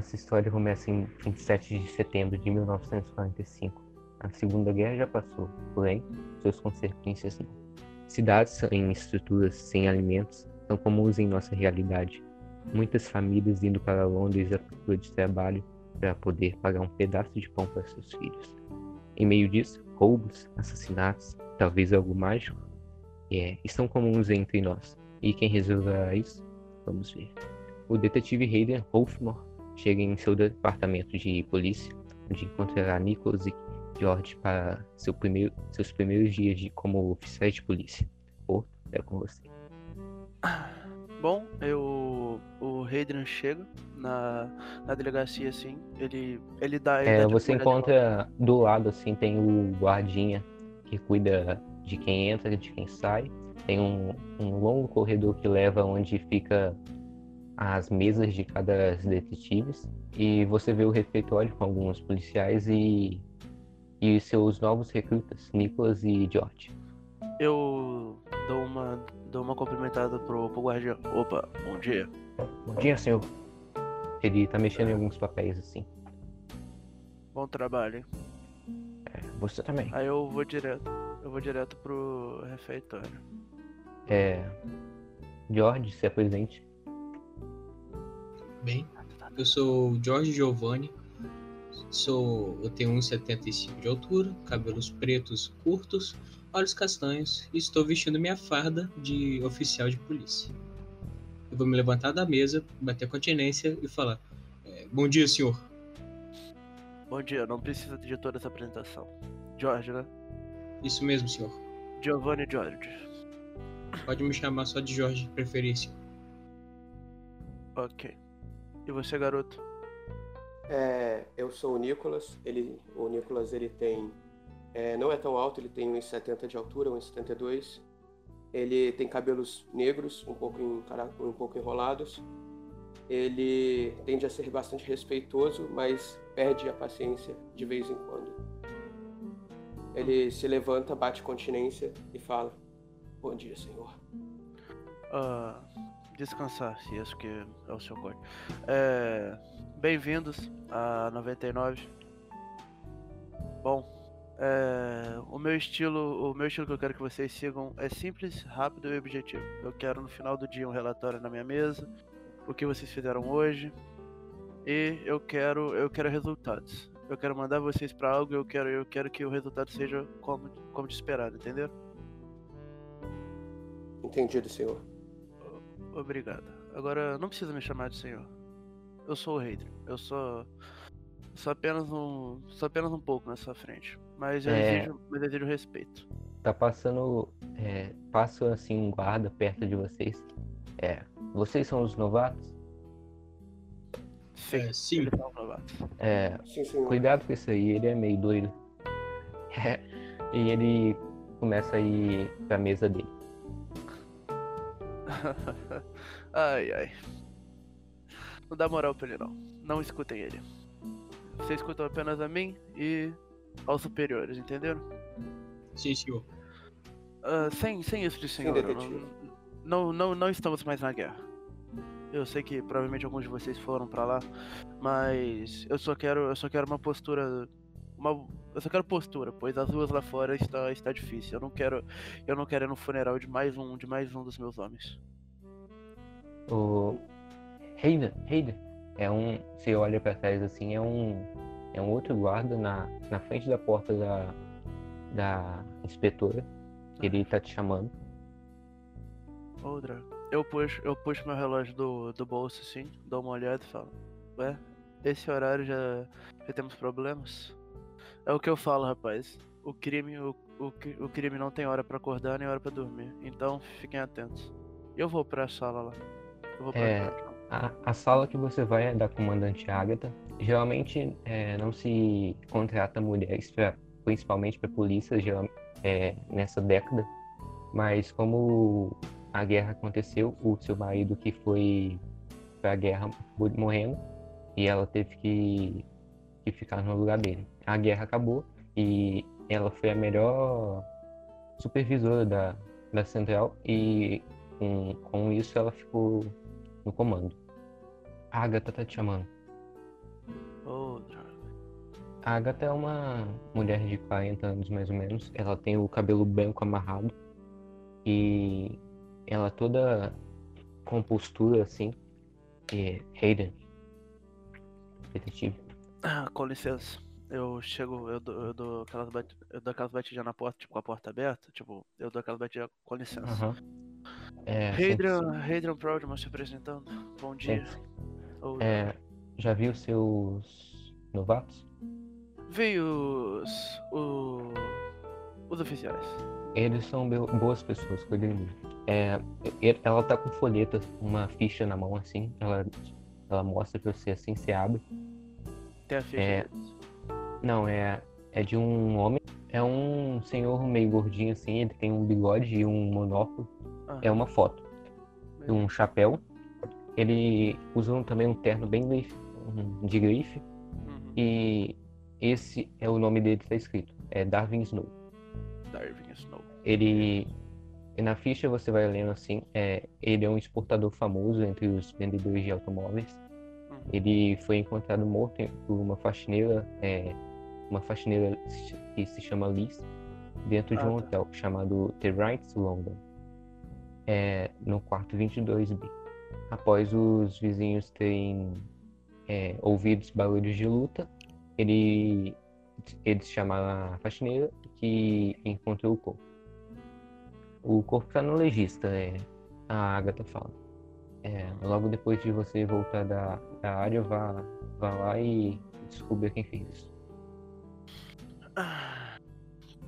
nossa história começa em 27 de setembro de 1945. A Segunda Guerra já passou, porém, suas consequências não. Cidades sem estruturas, sem alimentos, são comuns em nossa realidade. Muitas famílias indo para Londres à procura de trabalho para poder pagar um pedaço de pão para seus filhos. Em meio disso, roubos, assassinatos, talvez algo mágico, é, estão comuns entre nós. E quem resolverá isso? Vamos ver. O detetive Hayden Wolfmore chega em seu departamento de polícia, onde encontrará Nicholas e George para seu primeiro, seus primeiros dias de, como oficiais de polícia. Ou é com você. Bom, eu o Hayden chega na, na delegacia assim, ele ele dá, ele é, dá você encontra do lado assim tem o guardinha que cuida de quem entra, de quem sai. Tem um, um longo corredor que leva onde fica as mesas de cada detetives e você vê o refeitório com alguns policiais e e seus novos recrutas, Nicholas e George. Eu dou uma, dou uma cumprimentada pro, pro guardião. Opa, bom dia. Bom dia, senhor. Ele tá mexendo em alguns papéis assim. Bom trabalho. hein? É, você também. Aí eu vou direto. Eu vou direto pro refeitório. É. George, se apresente. Bem, eu sou o Jorge Giovanni. Sou, eu tenho 1,75 de altura, cabelos pretos curtos, olhos castanhos e estou vestindo minha farda de oficial de polícia. Eu vou me levantar da mesa, bater continência e falar: "É, Bom dia, senhor. Bom dia, não precisa de toda essa apresentação. George, né? Isso mesmo, senhor. Giovanni George. Pode me chamar só de Jorge, de preferência. Ok. E você, garoto? É, eu sou o Nicolas. Ele, o Nicolas ele tem, é, não é tão alto, ele tem 1,70 de altura, 1,72. Ele tem cabelos negros, um pouco, encara- um pouco enrolados. Ele tende a ser bastante respeitoso, mas perde a paciência de vez em quando. Ele se levanta, bate continência e fala: Bom dia, senhor. Ah, descansar, se isso que é o seu código. É, Bem-vindos a 99. Bom, é, o meu estilo, o meu estilo que eu quero que vocês sigam é simples, rápido e objetivo. Eu quero no final do dia um relatório na minha mesa, o que vocês fizeram hoje, e eu quero, eu quero resultados. Eu quero mandar vocês para algo, eu quero, eu quero que o resultado seja como, como de esperado, entendeu? Entendido, senhor. Obrigado. Agora, não precisa me chamar de senhor. Eu sou o Raider. Eu sou. Sou apenas um. Sou apenas um pouco na sua frente. Mas eu, É. exijo, mas eu exijo respeito. Tá passando. É, passa assim um guarda perto de vocês. É. Vocês são os novatos? Sim, É, sim. eles são novatos. É. Sim, senhor. Cuidado com isso aí, ele é meio doido. É, e ele começa a ir pra mesa dele. ai, ai. Não dá moral pra ele, não. Não escutem ele. Vocês escutam apenas a mim e aos superiores, entenderam? Sim, senhor. Ah, sem, sem isso de senhor, eu detetive. não, não, não, não estamos mais na guerra. Eu sei que provavelmente alguns de vocês foram pra lá, mas eu só quero, eu só quero uma postura, uma, eu só quero postura, pois as ruas lá fora está, está difícil. Eu não quero, eu não quero ir no funeral de mais um, de mais um dos meus homens. O Hayden, Hayden, é um. Você olha pra trás assim, é um. É um outro guarda na, na frente da porta da, da inspetora. Ele tá te chamando. Drago. Eu puxo, eu puxo meu relógio do, do bolso assim, dou uma olhada e falo, ué, esse horário já, já temos problemas? É o que eu falo, rapaz. O crime, o, o, o crime não tem hora pra acordar nem hora pra dormir. Então fiquem atentos. Eu vou pra sala lá. É. A, a sala que você vai é da comandante Agatha. Geralmente é, não se contrata mulheres, pra, principalmente para polícia, é, nessa década. Mas como a guerra aconteceu, o seu marido que foi para a guerra morrendo e ela teve que, que ficar no lugar dele. A guerra acabou e ela foi a melhor supervisora da, da central e com, com isso ela ficou no comando. A Agatha tá te chamando. A Agatha é uma mulher de 40 anos mais ou menos. Ela tem o cabelo branco amarrado e ela toda com postura assim. E Hayden, detetive. Ah, com licença. Eu chego, eu dou, eu dou aquelas bat... eu dou aquelas batidinhas na porta, tipo, com a porta aberta, tipo, eu dou aquelas batidinhas com licença. Aham. É, Hadrian, Proudman se apresentando. Bom dia. Ou- É, já viu seus novatos? Veio os, o- os oficiais. Eles são boas pessoas, cuidem dele. É, ela tá com folhetas, uma ficha na mão assim. Ela, ela mostra pra você assim, você abre. Tem a ficha É. Não, é, é de um homem. É um senhor meio gordinho assim. Ele tem um bigode e um monóculo. Ah, É uma foto. Um chapéu. Ele usa também um terno bem grife, de grife. uhum. E esse é o nome dele que tá escrito. É Darwin Snow. Darwin Snow. Ele na ficha você vai lendo assim, é, ele é um exportador famoso entre os vendedores de automóveis. Uhum. Ele foi encontrado morto por uma faxineira, é, uma faxineira que se chama Liz, dentro de Ah, um tá. hotel chamado The Wrights London, é, no quarto 22B. Após os vizinhos terem é, ouvido os barulhos de luta, ele, eles chamaram a faxineira que encontrou o corpo. O corpo tá no legista, é, a Agatha fala. É, logo depois de você voltar da, da área, vá, vá lá e descubra quem fez isso. Ah,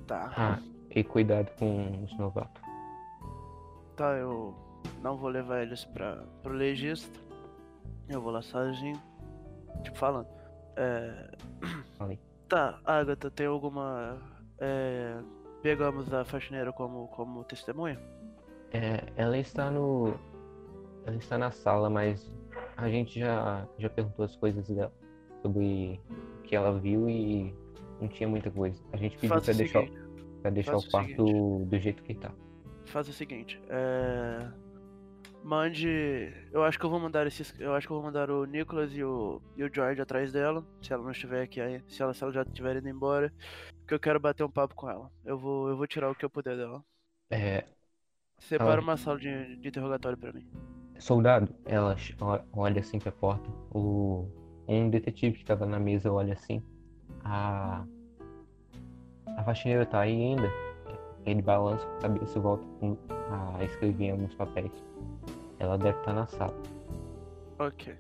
Tá. Ah, e cuidado com os novatos. Tá, eu não vou levar eles pra, pro legista. Eu vou lá sozinho. Tipo, falando. É... Falei. Tá, Agatha, tem alguma. É... Pegamos a faxineira como, como testemunha? É, ela está no. Ela está na sala, mas a gente já, já perguntou as coisas dela sobre o que ela viu e não tinha muita coisa. A gente pediu Faça pra deixar, seguinte. pra deixar faça o quarto do jeito que tá. Faz o seguinte, é... Mande. Eu acho que eu vou mandar esses. Eu acho que eu vou mandar o Nicholas e o, e o George atrás dela. Se ela não estiver aqui aí. Se ela, se ela já estiver indo embora. Porque eu quero bater um papo com ela. Eu vou, eu vou tirar o que eu puder dela. É, Separa Ela- uma sala de, de interrogatório pra mim. soldado, ela olha assim pra porta. O, um detetive que tava na mesa olha assim. A, a faxineira tá aí ainda. Ele balança a cabeça e volta a escrever em alguns papéis. Ela deve estar na sala. Ok.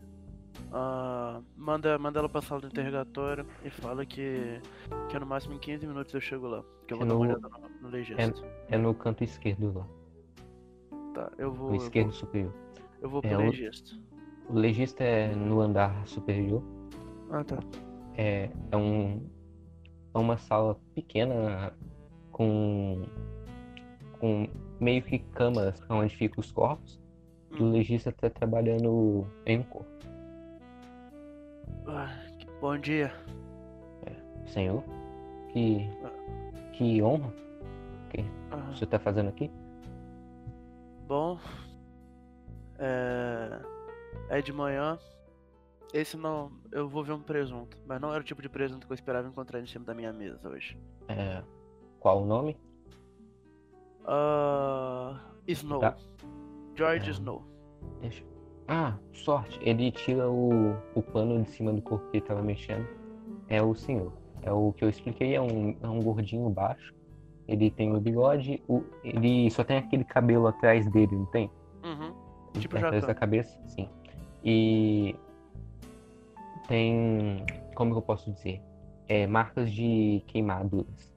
Ah, manda, manda ela pra sala do interrogatório e fala que, que no máximo em 15 minutos eu chego lá. Que eu vou É dar uma no- olhada no, no legista. É no canto esquerdo lá. Tá, eu vou. No Eu vou, esquerdo superior. eu vou pro É o- legista. O legista é no andar superior. Ah, tá. É, é, um, é uma sala pequena com, com meio que câmaras onde ficam os corpos. E o Hum. legista está trabalhando em um corpo. Ah, bom dia. Senhor, que, que honra que Ah, você está fazendo aqui? bom. É. É de manhã. Esse não. Eu vou ver um presunto. Mas não era o tipo de presunto que eu esperava encontrar em cima da minha mesa hoje. É, qual o nome? Ah. Snow. Tá. George É. Snow. Deixa. Ah, sorte. Ele tira o, o pano de cima do corpo que ele tava mexendo. É o senhor. É o que eu expliquei, é um, é um gordinho baixo. Ele tem o bigode, o, ele só tem aquele cabelo atrás dele, não tem? Uhum. Tipo atrás da cabeça, sim. E tem, como eu posso dizer? É, marcas de queimaduras.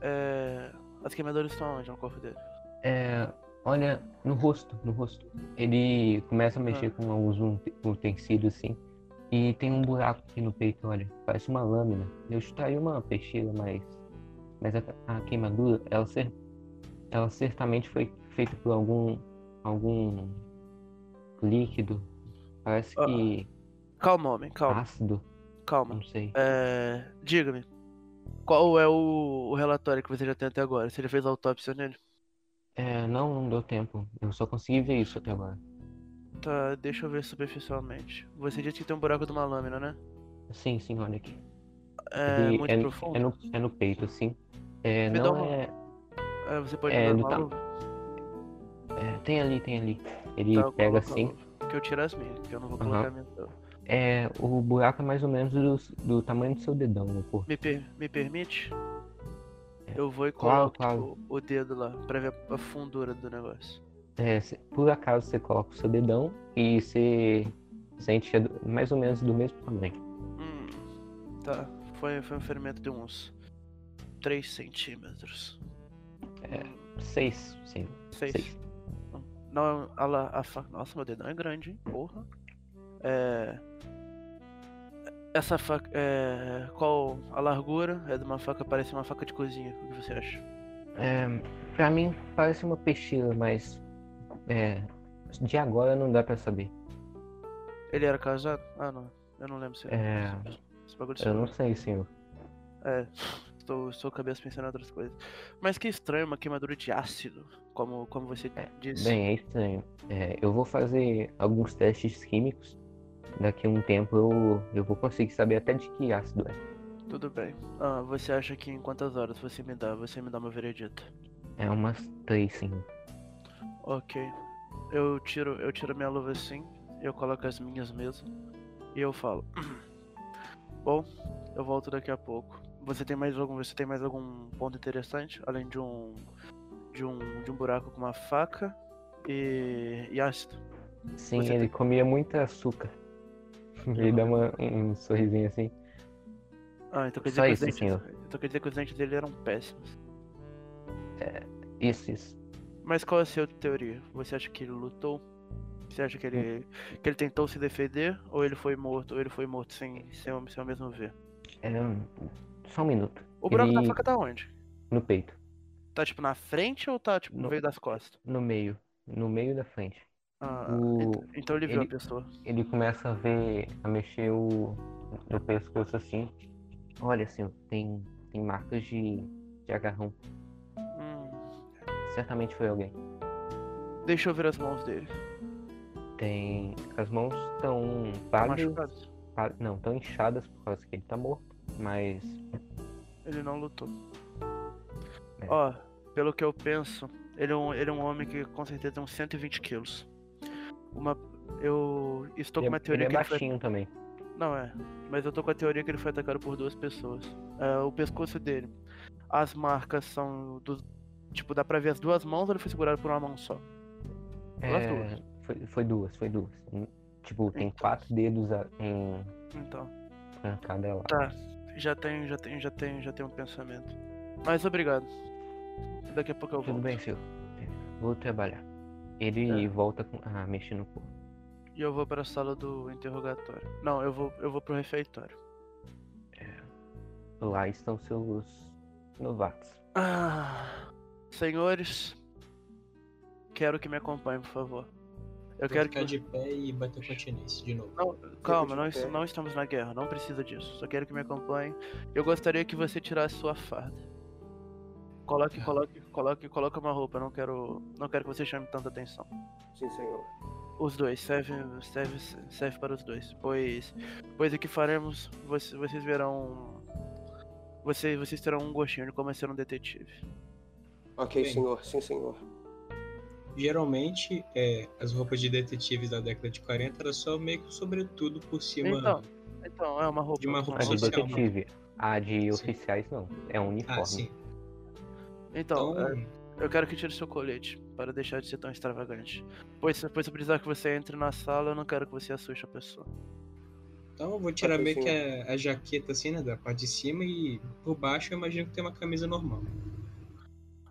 É. As queimaduras estão onde no corpo dele? É, olha, no rosto, no rosto. Ele começa a mexer Ah. com alguns ute- utensílios assim. E tem um buraco aqui no peito, olha. Parece uma lâmina. Eu chutaria uma peixeira, mas. Mas a, a queimadura, ela, cer, ela certamente foi feita por algum. algum líquido. Parece Ah. que. Calma, homem, calma, ácido, calma. não sei. É. Diga-me. Qual é o, o relatório que você já tem até agora? Você já fez autópsia nele? É, não, não deu tempo. Eu só consegui ver isso até agora. Tá, deixa eu ver superficialmente. Você disse que tem um buraco de uma lâmina, né? Sim, sim, olha aqui. É Ele muito é, profundo? é no, é no peito, assim. É, Me não uma- é, É, você pode é do ta- luva? é, Tem ali, tem ali. Ele Tá, pega assim. Que eu tiro as minhas, que eu não vou colocar a minha. É, o buraco é mais ou menos do, do tamanho do seu dedão no corpo. Me, per- me permite? É. Eu vou e Claro, coloco claro. tipo, o dedo lá, pra ver a fundura do negócio. É, se- por acaso você coloca o seu dedão e você sente que é mais ou menos do mesmo tamanho. Hum, tá. Foi, foi um ferimento de uns 3 centímetros. É, Seis, sim. 6. Seis. Não, a, la- a faca. Nossa, meu dedão é grande, hein? Porra. É. Essa faca. É. Qual a largura? É de uma faca, parece uma faca de cozinha. O que você acha? É, pra mim parece uma peixeira, mas é, de agora não dá pra saber. Ele era casado? Ah, não. Eu não lembro se É, Esse bagulho eu não sei, senhor. É. Estou, a cabeça pensando em outras coisas. Mas que estranho, uma queimadura de ácido. Como, como você disse. Bem, é estranho. É, eu vou fazer alguns testes químicos. Daqui a um tempo eu, eu vou conseguir saber até de que ácido é. Tudo bem. Ah, você acha que em quantas horas você me dá? Você me dá meu veredito? É umas três, senhor. Ok. Eu tiro, eu tiro minha luva assim, eu coloco as minhas mesmo e eu falo. Bom, eu volto daqui a pouco. Você tem mais algum, você tem mais algum ponto interessante além de um de um de um buraco com uma faca e, e ácido? Sim, Você ele tem- comia muito açúcar. Ele dá uma, um sorrisinho assim. Ah, então quer Só dizer que isso, os dentes, senhor. então quer dizer que os dentes dele eram péssimos. Isso, isso. Mas qual é a sua teoria? Você acha que ele lutou? Você acha que ele que ele tentou se defender ou ele foi morto? Ou ele foi morto sem sem sem mesmo ver? É, só um minuto. O buraco da Ele- faca tá onde? No peito. Tá tipo na frente ou tá tipo no No- meio das costas? No meio. No meio da frente. Ah, O- ent- então ele viu a ele- pessoa. Ele começa a ver, a mexer o, no pescoço assim. Olha, senhor, tem, tem marcas de, de agarrão. Hum, Certamente foi alguém. deixa eu ver as mãos dele. Tem. As mãos estão Tá pálidas. machucado? pá- Não, estão inchadas por causa que ele tá morto. Mas. Ele não lutou. É. Ó, pelo que eu penso, ele é um, ele é um homem que com certeza tem uns 120 quilos. Uma. Eu estou com Ele, uma é- teoria ele é que ele foi também. Não é. Mas eu tô com a teoria que ele foi atacado por duas pessoas. É, o pescoço dele. As marcas são dos. Tipo, dá pra ver as duas mãos ou ele foi segurado por uma mão só? É, duas. foi, foi duas, foi duas. Hum, Tipo, tem Então. quatro dedos em, Então. em cada lado. Tá. Já tenho, já tenho, já tenho, já tenho um pensamento. Mas obrigado. Daqui a pouco eu Tudo volto. bem, senhor. Vou trabalhar. Ele É. volta com, a mexer no corpo. E eu vou pra sala do interrogatório. Não, eu vou, eu vou pro refeitório. Lá estão seus novatos. Ah, senhores, quero que me acompanhem, por favor. Eu Vou quero ficar que. de pé e bater continência de novo. Não, calma, de não, não estamos na guerra, não precisa disso. Só quero que me acompanhe. Eu gostaria que você tirasse sua farda. Coloque, Ah. coloque, coloque, coloque uma roupa. Não quero, não quero que você chame tanta atenção. Sim, senhor. Os dois, serve, serve, serve para os dois. Pois, pois o que faremos, vocês, vocês verão. Vocês, vocês terão um gostinho de como é ser um detetive. Ok, Bem. senhor. Sim, senhor. Geralmente, é, as roupas de detetives da década de 40 era só meio que sobretudo por cima Então, Então, é uma roupa. De uma roupa A de social, detetive. A de Sim. oficiais não. É um uniforme. Ah, sim. Então, Então, é, eu quero que tire seu colete para deixar de ser tão extravagante. Pois, pois se eu precisar que você entre na sala, eu não quero que você assuste a pessoa. então eu vou tirar Ok, meio que a, a jaqueta assim, né? Da parte de cima e por baixo eu imagino que tem uma camisa normal.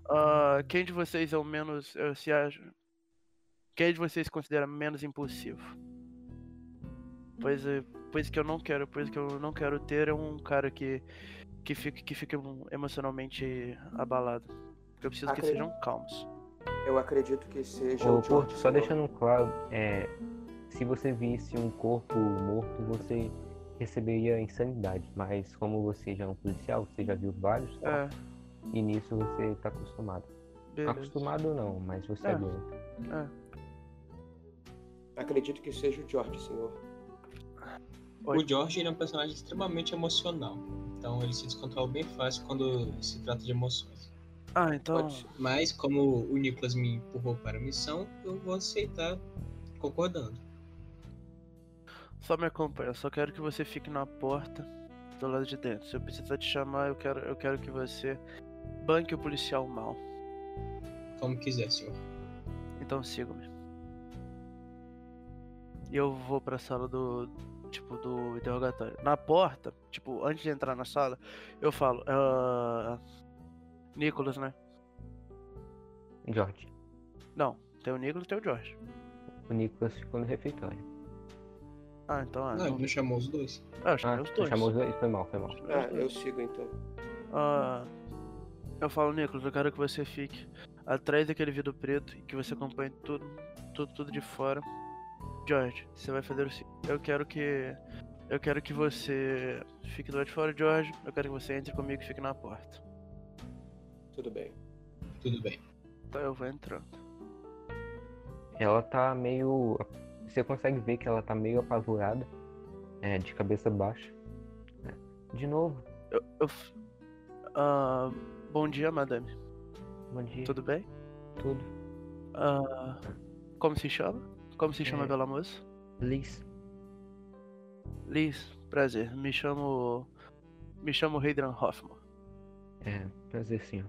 Ah, quem de vocês é o menos. eh, se acha. Quem de vocês considera menos impulsivo? Pois, é, pois que eu não quero, pois que eu não quero ter é um cara que que fique que fique emocionalmente abalado. Porque eu preciso que Acredito. sejam calmos. Eu acredito que seja Ô, Porto, só deixando claro, é, se você visse um corpo morto, você receberia insanidade. Mas como você já é um policial, você já viu vários É, corpos, e nisso você tá acostumado. beleza. Acostumado não, mas você É. aguenta. É. Acredito que seja o George, senhor. Oi. O George ele é um personagem extremamente emocional. Então ele se descontrola bem fácil quando se trata de emoções. Ah, então. Pode- Mas como o Nicholas me empurrou para a missão, eu vou aceitar concordando. Só me acompanha, só quero que você fique na porta do lado de dentro. Se eu precisar te chamar, eu quero, eu quero que você banque o policial mal. Como quiser, senhor. Então siga-me. E eu vou pra sala do. Tipo, do interrogatório. Na porta, tipo, antes de entrar na sala, eu falo, ah. Nicolas, né? George. Não, tem o Nicolas e tem o George. O Nicolas ficou no refeitório. Ah, então ah, Não, ele não. não chamou os dois. Ah, eu Ah, chamei os dois. chamou os dois. Foi mal, foi mal. Ah, eu sigo então. Ah, eu falo, Nicolas, eu quero que você fique atrás daquele vidro preto e que você acompanhe tudo, tudo, tudo de fora. George, você vai fazer o seguinte. Eu quero que. Eu quero que você fique do lado de fora, George. Eu quero que você entre comigo e fique na porta. Tudo bem. Tudo bem. Então eu vou entrando. Ela tá meio. Você consegue ver que ela tá meio apavorada. É, de cabeça baixa. É. De novo. Eu. eu ah, bom dia, madame. Bom dia. Tudo bem? Tudo. Ah, como se chama? Como se chama É. pela moça? Liz. Liz, prazer. Me chamo. Me chamo Hadrian Hoffman. É, prazer, senhor.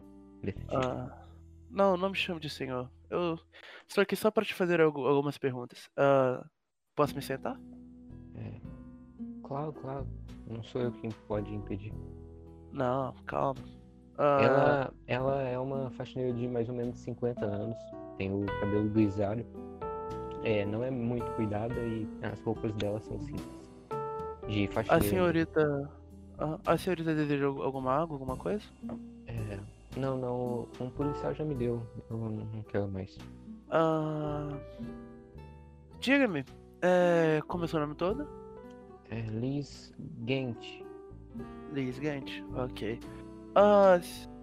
Ah, não, não me chame de senhor. Eu estou aqui só para te fazer algu- algumas perguntas. Ah, posso me sentar? É. Claro, claro. Não sou eu quem pode impedir. Não, calma. Ah, Ela, ela é uma faxineira de mais ou menos 50 anos. Tem o cabelo grisalho. É, não é muito cuidada e as roupas dela são simples. De a faxineira. senhorita. ah, a senhorita deseja algu- alguma água, alguma coisa? É, não, não. Um policial já me deu. Eu não, quero mais. Ah, Diga-me, é, como é seu nome todo? É Liz Gent. Liz Gant, ok. Ah,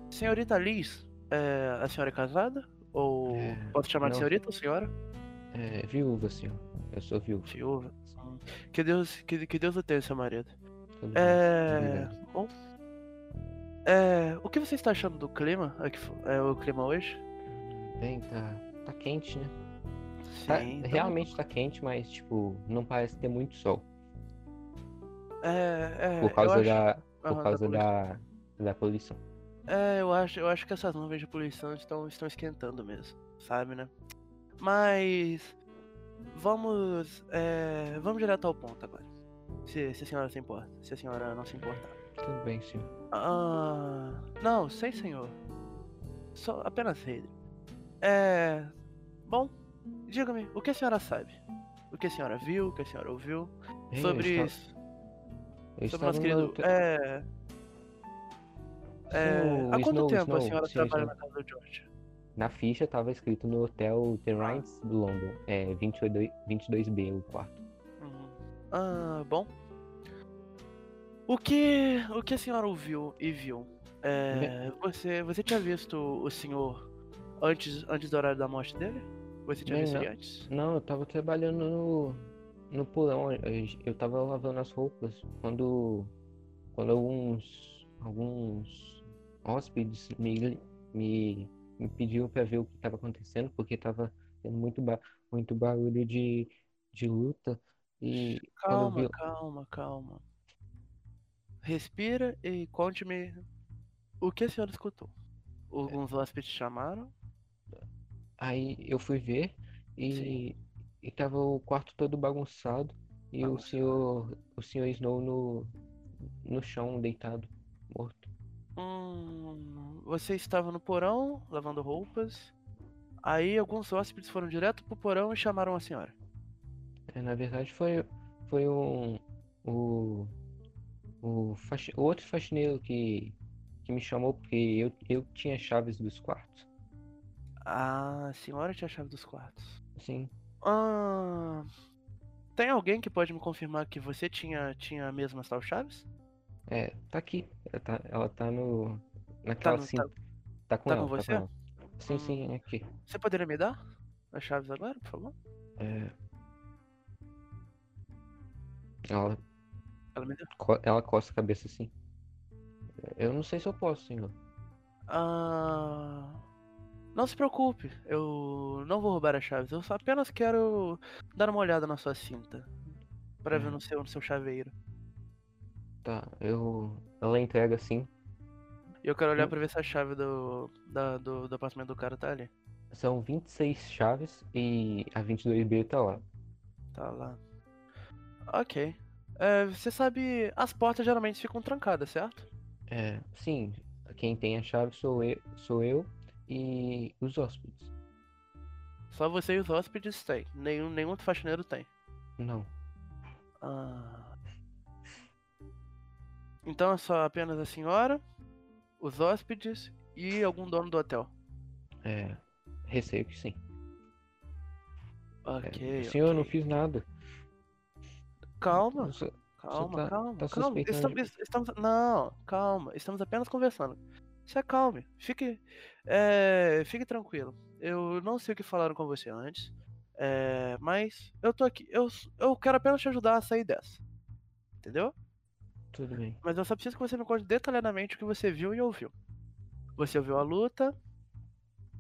senhorita Liz, é, a senhora é casada? Ou É, posso chamar de não. senhorita ou senhora? É viúva, senhor. Eu sou viúva. Viúva. Que Deus, que, que Deus o tenha, seu marido. Tudo bem. É. Obrigado. Bom. É. O que você está achando do clima? É, é o clima hoje? Bem, tá, tá quente, né? Tá- Sim. então- realmente tá quente, mas, tipo, não parece ter muito sol. É, é. Por causa acho- da. Por Aham, causa da. Da poluição. É, eu acho, eu acho que essas nuvens de poluição estão, estão esquentando mesmo, sabe, né? Mas. Vamos. É, vamos direto ao ponto agora. Se, se a senhora se importa. Se a senhora não se importar. Tudo bem, senhor. Ah. Não, sem senhor. Só apenas rei. É. Bom, diga-me, o que a senhora sabe? O que a senhora viu, o que a senhora ouviu sobre eu isso? eu Sobre nosso no querido. É. é, Snow- há quanto Snow, tempo a Snow, senhora sim, trabalha sim. na casa do George? Na ficha tava escrito no hotel The Rhines do London. É 22, 22B o quarto. Uhum. Ah, bom. O que, o que a senhora ouviu e viu? É, você, você tinha visto o senhor antes, antes do horário da morte dele? Você tinha Bem, visto não. ele antes? Não, eu tava trabalhando no, no porão. Eu, eu tava lavando as roupas. Quando, quando alguns, alguns hóspedes me, me, me pediram pra ver o que tava acontecendo, porque tava tendo muito, ba muito barulho de, de luta. E Calma, vi, calma, calma. Respira e conte-me o que a senhora escutou. Alguns hóspedes chamaram? Aí eu fui ver e, e tava o quarto todo bagunçado e o Bagunçado. senhor, o senhor Snow no, no chão, deitado, morto. Hum, você estava no porão lavando roupas. Aí alguns hóspedes foram direto pro porão e chamaram a senhora. É, na verdade foi, foi um, o, o, faxi- o outro faxineiro que, que me chamou porque eu, eu tinha chaves dos quartos. Ah, a senhora tinha a chave dos quartos. Assim, Ah, tem alguém que pode me confirmar que você tinha, tinha mesmo as tal chaves? é, tá aqui. Ela tá, ela tá no. Naquela no- cinta. tá- Tá com tá ela, com tá você? com ela. Sim, sim, é aqui. Você poderia me dar as chaves agora, por favor? É... Ela Ela me deu. Ela coça a cabeça assim. Eu não sei se eu posso, senhor. Ah, não se preocupe, eu não vou roubar as chaves. Eu só apenas quero dar uma olhada na sua cinta. Pra ver Hum. no seu, no seu chaveiro. Tá, eu. Ela entrega assim. Eu quero olhar pra ver se a chave do, da- do, do apartamento do cara tá ali. São 26 chaves e a 22B tá lá. Tá lá. Ok. É, você sabe, as portas geralmente ficam trancadas, certo? É, sim, quem tem a chave sou eu, sou eu e os hóspedes. Só você e os hóspedes têm. Nenhum, nenhum outro faxineiro tem. Não. Ah. Então é só apenas a senhora, os hóspedes e algum dono do hotel. É. Receio que sim. É, Ok. senhor, eu não fiz nada. Calma, Eu só- calma, tá- calma, tá calma. Estamos, estamos- não, calma. Estamos apenas conversando. Se acalme. Fique, é, fique tranquilo. Eu não sei o que falaram com você antes, é, mas eu tô aqui. Eu, eu quero apenas te ajudar a sair dessa. Entendeu? Tudo bem. Mas eu só preciso que você me conte detalhadamente o que você viu e ouviu. Você ouviu a luta?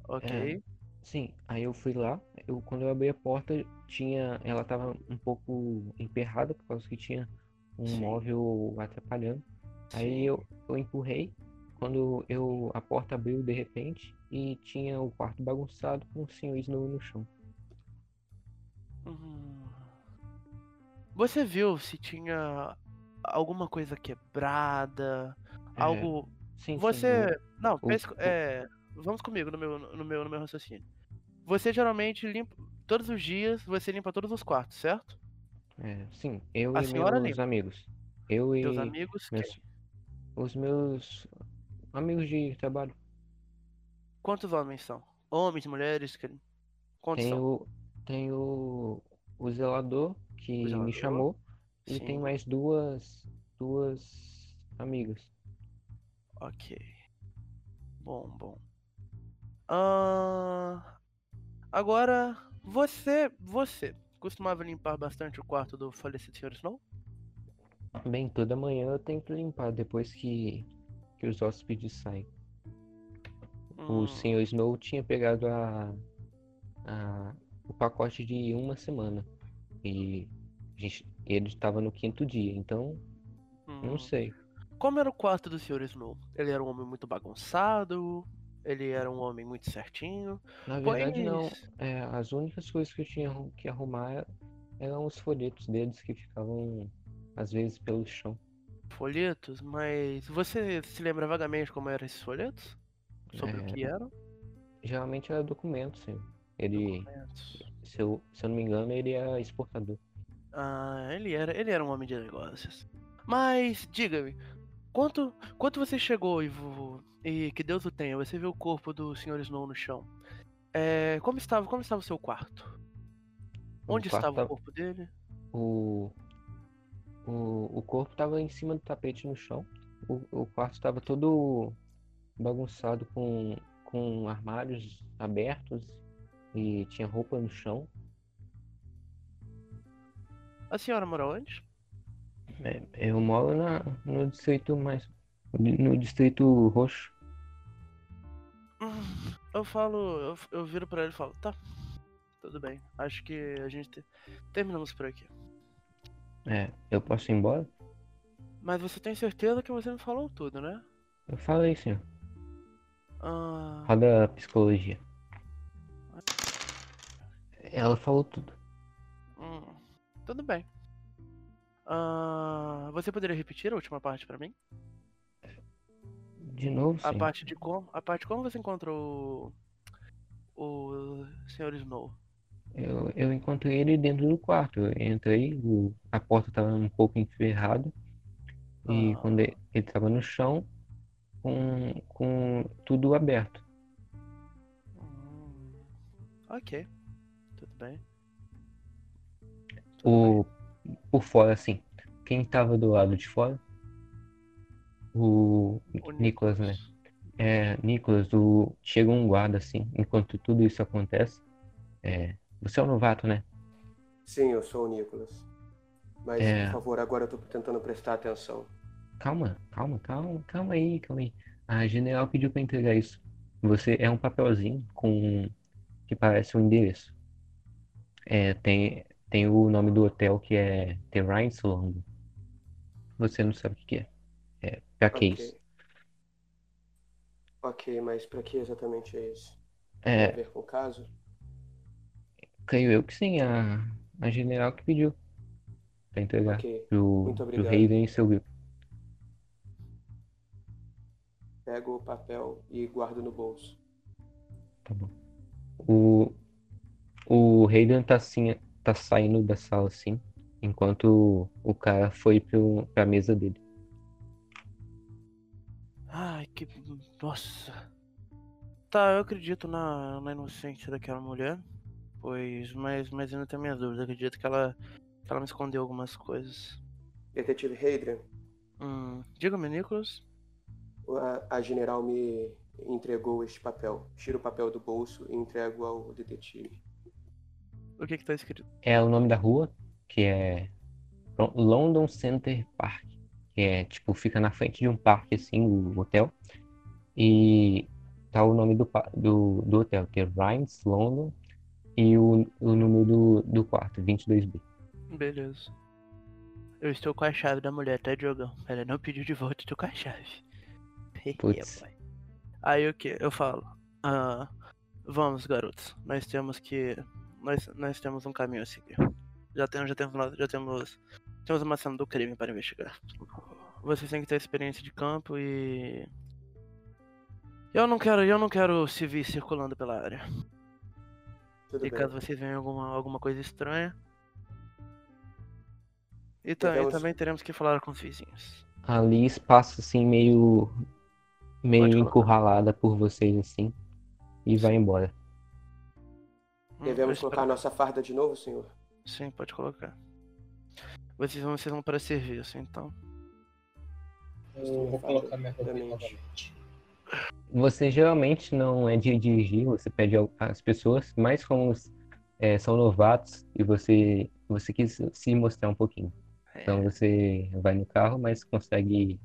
Ok. Sim, aí eu fui lá, eu quando eu abri a porta, tinha, ela tava um pouco emperrada por causa que tinha um Sim. móvel atrapalhando. Aí Sim. eu, eu empurrei, quando eu a porta abriu de repente e tinha o quarto bagunçado com o senhor Snow no chão. Hum. Você viu se tinha alguma coisa quebrada? É, Algo. Sim, sim, Você. Não, o- o- é, vamos comigo no meu, no, meu, no meu raciocínio. Você geralmente limpa. Todos os dias você limpa todos os quartos, certo? é, sim, eu A e senhora meus limpa. amigos. Eu e Teus amigos, meus- quem? os meus amigos de trabalho. Quantos homens são? Homens, mulheres? Quantos Tem são? o, tem o, o zelador que O zelador, me chamou e tem Sim. mais duas duas amigas. Ok. Bom, bom. Ah, agora, você, você costumava limpar bastante o quarto do falecido Sr. Snow? Bem, toda manhã eu tenho que limpar depois que, que os hóspedes saem. O Hum, Sr. Snow tinha pegado a, a, o pacote de uma semana. E gente, ele estava no quinto dia, então não hum. sei. Como era o quarto do Sr. Snow? Ele era um homem muito bagunçado? Ele era um homem muito certinho? Na verdade, não. É, as únicas coisas que eu tinha que arrumar eram os folhetos deles que ficavam, às vezes, pelo chão. folhetos, mas você se lembra vagamente como eram esses folhetos? Sobre o É, que eram? Geralmente era documento, sim. Ele, Documentos. se eu, se eu não me engano, ele é exportador. Ah, ele era, ele era um homem de negócios. Mas, diga-me, quanto, quanto você chegou e, e que Deus o tenha, você viu o corpo do Sr. Snow no chão? É, como estava, como estava o seu quarto? O Onde quarto estava o corpo dele? O, o, o corpo estava em cima do tapete no chão. O, o quarto estava todo bagunçado com, com armários abertos e tinha roupa no chão. A senhora mora onde? É, Eu moro na, no distrito mais. no distrito roxo. Hum, Eu falo, eu, eu viro pra ele e falo, tá, tudo bem. Acho que a gente te- terminamos por aqui. É, eu posso ir embora? Mas você tem certeza que você me falou tudo, né? Eu falei, senhor. Ah, Roda a psicologia. Ela falou tudo. Tudo bem. Ah, você poderia repetir a última parte pra mim? De novo, A parte de como, a parte como você encontrou o, o Sr. Snow? Eu, eu encontrei ele dentro do quarto. Eu entrei, o- a porta estava um pouco enferrada. E Ah. quando ele estava no chão, com, com tudo aberto. Hum, ok, tudo bem. O, por fora, assim. Quem estava do lado de fora? O. O Nicolas, né? É, Nicolas, o... chega um guarda, assim, enquanto tudo isso acontece. É, você é um novato, né? Sim, eu sou o Nicolas. Mas, É. por favor, agora eu tô tentando prestar atenção. Calma, calma, calma, calma aí, calma aí. A general pediu pra entregar isso. Você é um papelzinho com que parece um endereço. É, tem, tem o nome do hotel que é The Rhines London. Você não sabe o que é. É, pra que isso? Ok, mas pra que exatamente é isso? Tem a É, ver com o caso? creio eu que sim, a, a general que pediu pra entregar Ok, pro, pro. Hayden e seu grupo. pego o papel e guardo no bolso. Tá bom. O, o Hayden tá, assim, tá saindo da sala assim, enquanto o cara foi pro, pra mesa dele. Ai, que. Nossa. Tá, eu acredito na, na inocência daquela mulher. Pois, mas, mas ainda tenho minhas dúvidas. Eu acredito que ela, que ela me escondeu algumas coisas. Detetive Hadrian, Hum, Diga-me, Nicholas. a, a general me entregou este papel. Tiro o papel do bolso e entrego ao detetive. O que que tá escrito? É o nome da rua, que é London Center Park, que é tipo, fica na frente de um parque assim, o hotel. E tá o nome do, do, do hotel, que é Rhines London, e o, o número do, do quarto, 22B. Beleza. Eu estou com a chave da mulher, tá, Diogão? Ela não pediu de volta, estou com a chave. Putz. Pai. Aí o que? Eu falo. Ah, vamos, garotos. Nós temos que. Nós, nós temos um caminho a seguir. Já temos, já temos, já temos. Temos uma cena do crime para investigar. Vocês têm que ter experiência de campo e. Eu não quero, eu não quero civis circulando pela área. Tudo E bem. caso vocês vejam alguma, alguma coisa estranha. E, ta- e Devemos- também teremos que falar com os vizinhos. A Liz passa assim, meio, meio Pode colocar. encurralada por vocês assim, e vai embora. Devemos colocar espero- nossa farda de novo, senhor? Sim, pode colocar. Vocês vão, vocês vão para serviço, então. Eu vou colocar minha roupa novamente. Você geralmente não é de dirigir, você pede às pessoas, mas como é, são novatos e você, você quis se mostrar um pouquinho. É, Então você vai no carro, mas consegue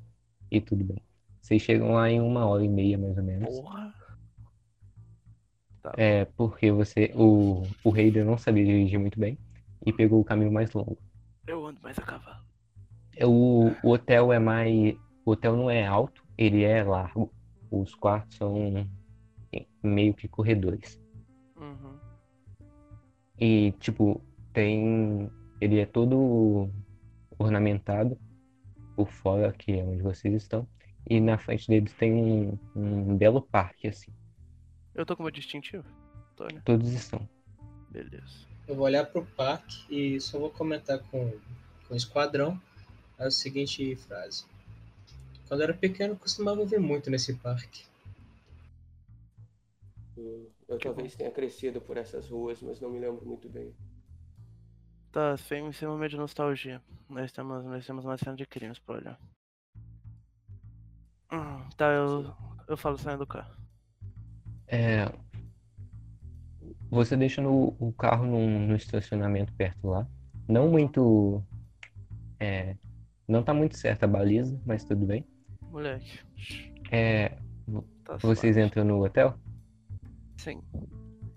ir tudo bem. Vocês chegam lá em uma hora e meia, mais ou menos. porra. Tá. É porque você, o, o Raider não sabia dirigir muito bem e pegou o caminho mais longo. Eu ando mais a cavalo. É, O, o hotel é mais. O hotel não é alto, ele é largo. Os quartos são meio que corredores. Uhum. E, tipo, tem. Ele é todo ornamentado por fora, que é onde vocês estão. E na frente deles tem um, um belo parque, assim. Eu tô com meu distintivo? Tônia. Todos estão. Beleza. Eu vou olhar pro parque e só vou comentar com, com o esquadrão a seguinte frase. Quando eu era pequeno, eu costumava ver muito nesse parque. Hum, Eu talvez tenha crescido por essas ruas, mas não me lembro muito bem. Tá, sem, sem momento de nostalgia. Nós temos, nós temos uma cena de crimes pra olhar. Hum, tá, eu, eu falo saindo do carro. É, você deixa no, o carro num, no estacionamento perto lá. Não muito. É, não tá muito certa a baliza, mas tudo bem. Moleque. É, Tá vocês suave. entram no hotel? Sim.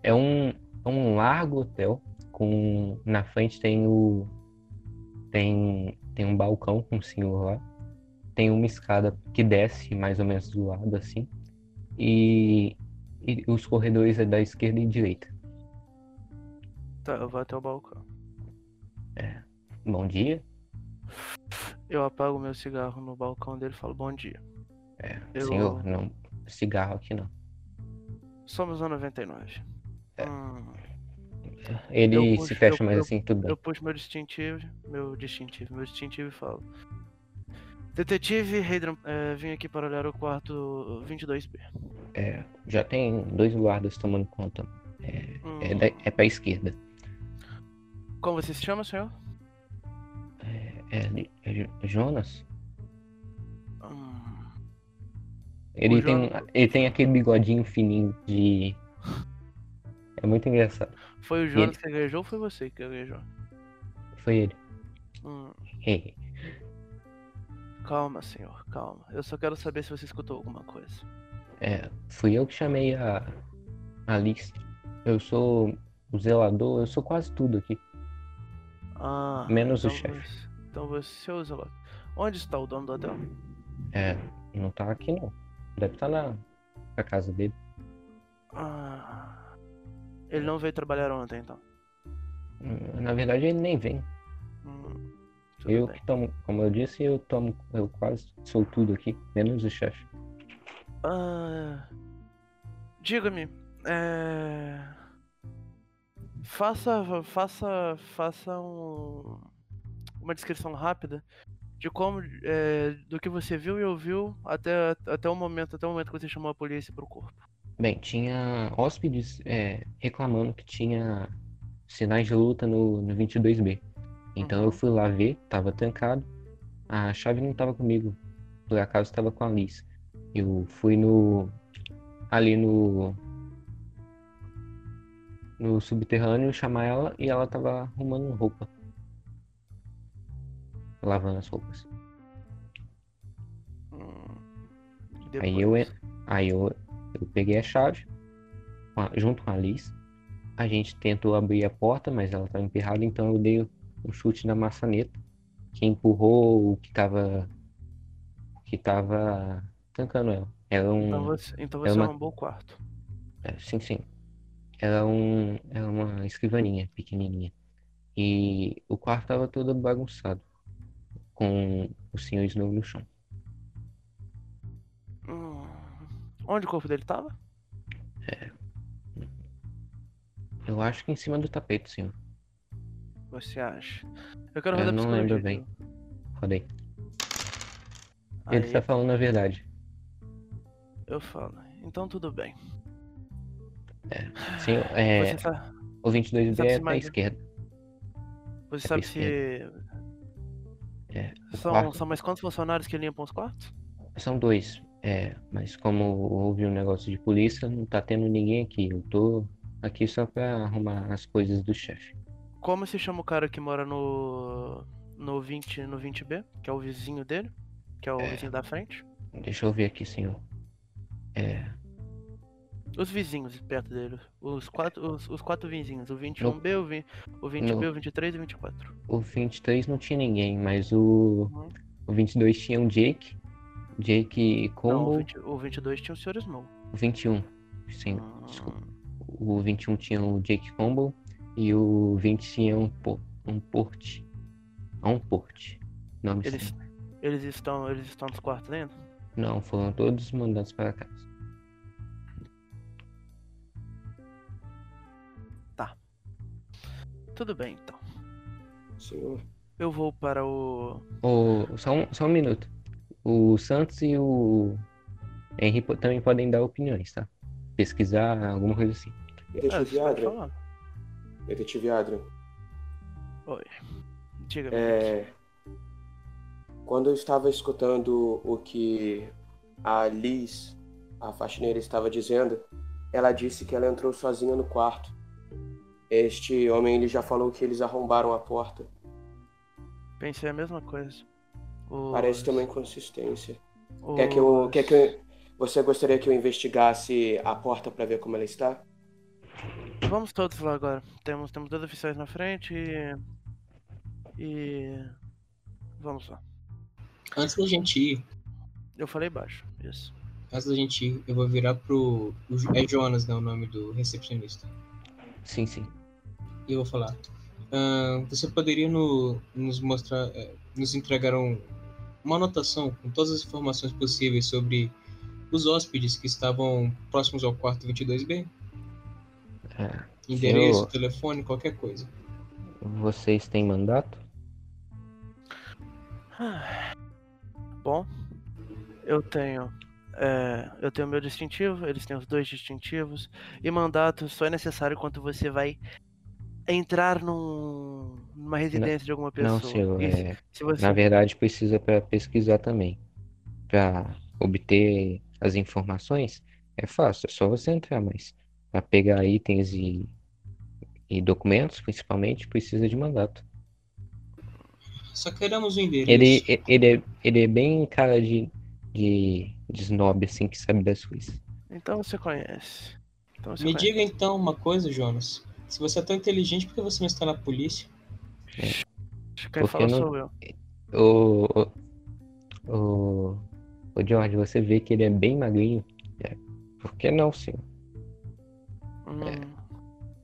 É um, é um largo hotel. Com, na frente tem o. Tem, tem um balcão com o senhor lá. Tem uma escada que desce mais ou menos do lado assim. E, e os corredores é da esquerda e direita. Tá, eu vou até o balcão. Bom dia. Eu apago meu cigarro no balcão dele e falo bom dia. É, Eu- senhor, não. Cigarro aqui não. Somos a 99. É. Hum, Ele Eu se puxo- fecha eu- mais eu- assim, tudo bem. eu puxo meu distintivo, meu distintivo, meu distintivo e falo. Detetive Hadrian, é, vim aqui para olhar o quarto 22B. É, já tem dois guardas tomando conta. Hum, É, da, é pra esquerda. Como você se chama, senhor? É, é- é Jonas? Hum, Ele tem, Jonas- ele tem aquele bigodinho fininho de. É muito engraçado. foi o Jonas que gaguejou ou foi você que gaguejou? Foi ele. Hum, Calma, senhor, calma. Eu só quero saber se você escutou alguma coisa. É, fui eu que chamei a Alice. Eu sou o zelador, eu sou quase tudo aqui. Ah, Menos o então chefe. você- Então você usa lá. Onde está o dono do hotel? É, não tá aqui não. Deve estar na, na casa dele. Ah, ele não veio trabalhar ontem, então. Hum, Na verdade ele nem vem. Tudo Eu bem. que tomo, como eu disse, eu tomo, eu quase sou tudo aqui, menos o chefe. Ah, Diga-me, é... faça, faça, faça um- uma descrição rápida de como, é, do que você viu e ouviu até, até o momento, até o momento que você chamou a polícia para o corpo. Bem, tinha hóspedes é, reclamando que tinha sinais de luta no, no 22B. Então eu fui lá ver, tava trancado. A chave não tava comigo, por acaso tava com a Liz. Eu fui no ali no no subterrâneo chamar ela e ela tava arrumando roupa. Lavando as roupas. Hum, Aí eu, aí eu, eu peguei a chave junto com a Liz. A gente tentou abrir a porta, mas ela estava emperrada, então eu dei um chute na maçaneta, que empurrou o que estava que tava tancando ela. Era um, Então você, então é você uma- arrombou o quarto. é, sim, sim. Era um, era uma escrivaninha pequenininha. E o quarto estava todo bagunçado, com o senhor Snow no chão. Hum, onde o corpo dele tava? Eu acho que em cima do tapete, senhor. Você acha? Eu quero Eu rodar não lembro bem. Rodei. Aí Ele está falando a verdade. eu falo. Então tudo bem. Senhor, é, Você, sa- o 22B sabe se é mais- esquerda. você É sabe se. É, São, quarto- são mais quantos funcionários que limpam os quartos? São dois. É, mas como houve um negócio de polícia, não tá tendo ninguém aqui. Eu tô aqui só pra arrumar as coisas do chefe. Como se chama o cara que mora no. no 20, no 20B, que é o vizinho dele? Que é o É. vizinho da frente? Deixa eu ver aqui, senhor. É, Os vizinhos perto dele. Os quatro, os, os quatro vizinhos. O 21B, o, vi, o 20B, No- o 23 e o 24. o 23 não tinha ninguém, mas o, Uhum. o 22 tinha um Jake. Jake Não, como o, 20 o 22 tinha o Sr. Snow. o 21. Sim, Hum, desculpa. O 21 tinha o Jake Combo e o 20 tinha um, po- um port. Ah, Um port. Nome Eles, sim. eles, estão, eles estão nos quartos dentro? Não, foram todos mandados para casa. Tudo bem, então. Senhor. Eu vou para o. O, só, um, só um minuto. O Santos e o Henry também podem dar opiniões, tá? Pesquisar, alguma coisa assim. Ah, você pode Adrian. falar. Detetive Adrian. Oi. Diga-me. É, quando eu estava escutando o que a Liz, a faxineira, estava dizendo, ela disse que ela entrou sozinha no quarto. Este homem ele já falou que eles arrombaram a porta. Pensei a mesma coisa. Os- Parece ter uma inconsistência. Quer que eu, os- quer que eu- você gostaria que eu investigasse a porta para ver como ela está? Vamos todos lá agora. Temos, temos dois oficiais na frente e. E. Vamos lá. Antes da gente ir, Eu falei baixo. Isso. antes da gente ir, eu vou virar pro. o- É Jonas, né? O nome do recepcionista. Sim, sim. E eu vou falar. "Ah, você poderia no- nos mostrar, eh, nos entregar um- uma anotação com todas as informações possíveis sobre os hóspedes que estavam próximos ao quarto 22B? É, Endereço, Senhor. telefone, qualquer coisa. vocês têm mandato? Ah, Bom, eu tenho. é, eu tenho meu distintivo, eles têm os dois distintivos. E mandato só é necessário quando você vai entrar num, numa residência de alguma pessoa. Não, senhor. E se- é, se você na verdade, precisa para pesquisar também. Para obter as informações, é fácil, é só você entrar, mas para pegar itens e, e documentos, principalmente, precisa de mandato. Só queremos o endereço. Ele, ele, é, ele é bem cara de, de, de snob, assim, que sabe das coisas. Então você conhece. Então você Me conhece. diga então uma coisa, Jonas. Se você é tão inteligente, por que você não está na polícia? Quem Porque fala não- sou eu. O, o, o, o George, você vê que ele é bem magrinho. É, por que não, senhor? Hum,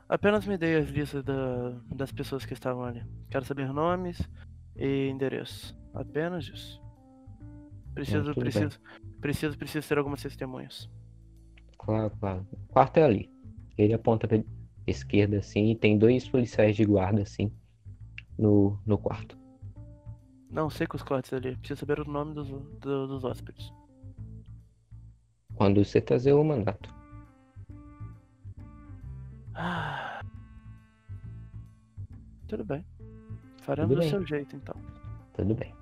Apenas me dê as listas da- das pessoas que estavam ali. Quero saber nomes e endereços. Apenas isso. Preciso, bem. preciso, preciso, preciso ter algumas testemunhas. Claro, claro. O quarto é ali. Ele aponta pra esquerda, assim, e tem dois policiais de guarda, assim, no, no quarto. Não sei com os cortes ali. Preciso saber o nome dos, do- dos hóspedes. Quando você trazer o mandato. Ah. Tudo bem. Faremos Tudo do bem. seu jeito então. Tudo bem.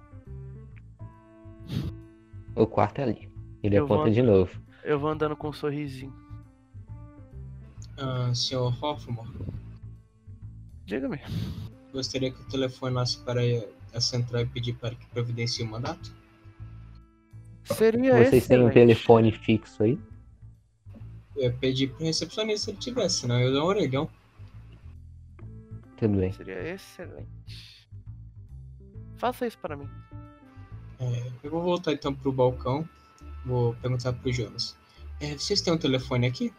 O quarto é ali. Ele Eu vou aponta and- de novo. Eu vou andando com um sorrisinho. Ah, senhor Hoffman, Diga-me. gostaria que eu telefonasse para a central e pedir para que providencie o mandato? Seria Vocês têm um excelente. telefone fixo aí? Eu ia pedir pro recepcionista se ele tivesse, senão eu dou um orelhão. Tudo bem. Seria excelente. Faça isso para mim. É, eu vou voltar então pro balcão. Vou perguntar pro Jonas. É, vocês têm um telefone aqui?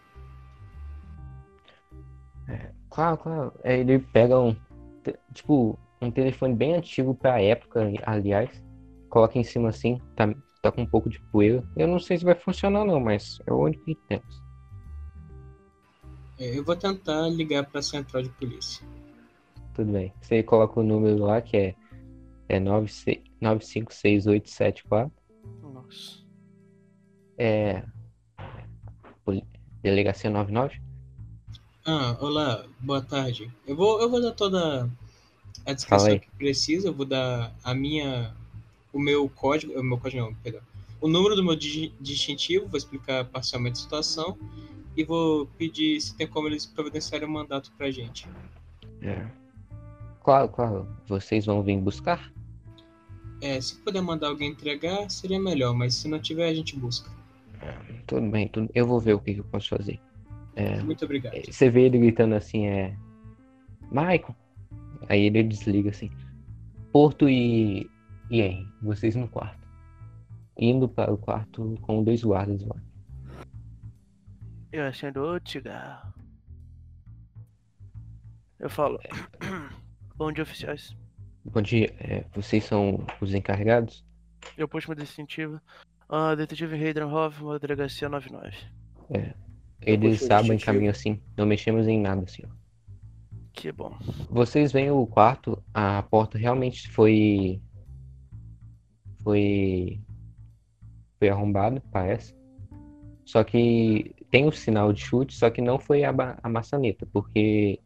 Claro, claro. É, Ele pega um, tipo, um telefone bem antigo pra época, aliás. Coloca em cima assim, tá, tá com um pouco de poeira. Eu não sei se vai funcionar não, mas é o único que temos. Eu vou tentar ligar pra central de polícia. Tudo bem. Você coloca o número lá que é, é 96 956874. Nossa. É. Delegacia 99? Ah, olá, boa tarde. Eu vou, eu vou dar toda a descrição que precisa. Eu vou dar a minha, o meu código, o meu código não, perdão. O número do meu distintivo, vou explicar parcialmente a situação e vou pedir se tem como eles providenciarem um mandato pra gente. É. Claro, claro. Vocês vão vir buscar? É, se puder mandar alguém entregar, seria melhor, mas se não tiver, a gente busca. Tudo bem, tudo... eu vou ver o que que eu posso fazer. É, Muito obrigado. Você vê ele gritando assim, é. Michael. Aí ele desliga assim. Porto e. E aí, vocês no quarto. Indo para o quarto com dois guardas lá. Eu acendo o cigarro. Eu falo. Bom dia, oficiais. Bom dia, é, vocês são os encarregados? Eu puxo meu distintivo. Ah, detetive Hayden Hoffman, delegacia 99. Eles puxo o sabem caminho assim. Não mexemos em nada, senhor. Que bom. Vocês veem o quarto, a porta realmente foi. Foi. Foi arrombada, parece. Só que tem o sinal de chute, só que não foi a, a maçaneta, porque,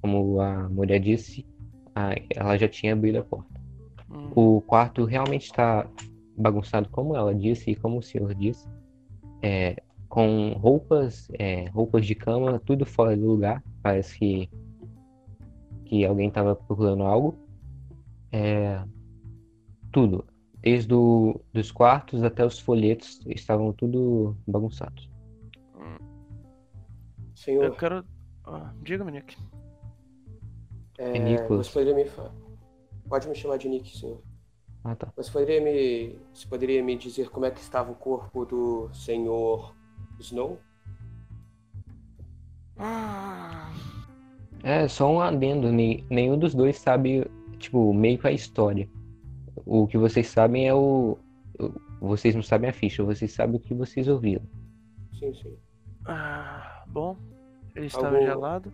como a mulher disse, a- ela já tinha abrido a porta. Hum, O quarto realmente está bagunçado, como ela disse e como o senhor disse, é, com roupas, é, roupas de cama, tudo fora do lugar. Parece que, que alguém estava procurando algo. É, tudo, desde o, dos quartos até os folhetos, estavam tudo bagunçados. Senhor, eu quero. Ah, Diga-me, Nick. é, Nicolas. você poderia me Pode me chamar de Nick, senhor. Ah, tá. Você poderia me. Você poderia me dizer como é que estava o corpo do senhor Snow? Ah, É, só um adendo, nem- nenhum dos dois sabe, tipo, meio que a história. O que vocês sabem é o- Vocês não sabem a ficha, vocês sabem o que vocês ouviram. Sim, sim. ah, bom. Ele estava Algum- gelado.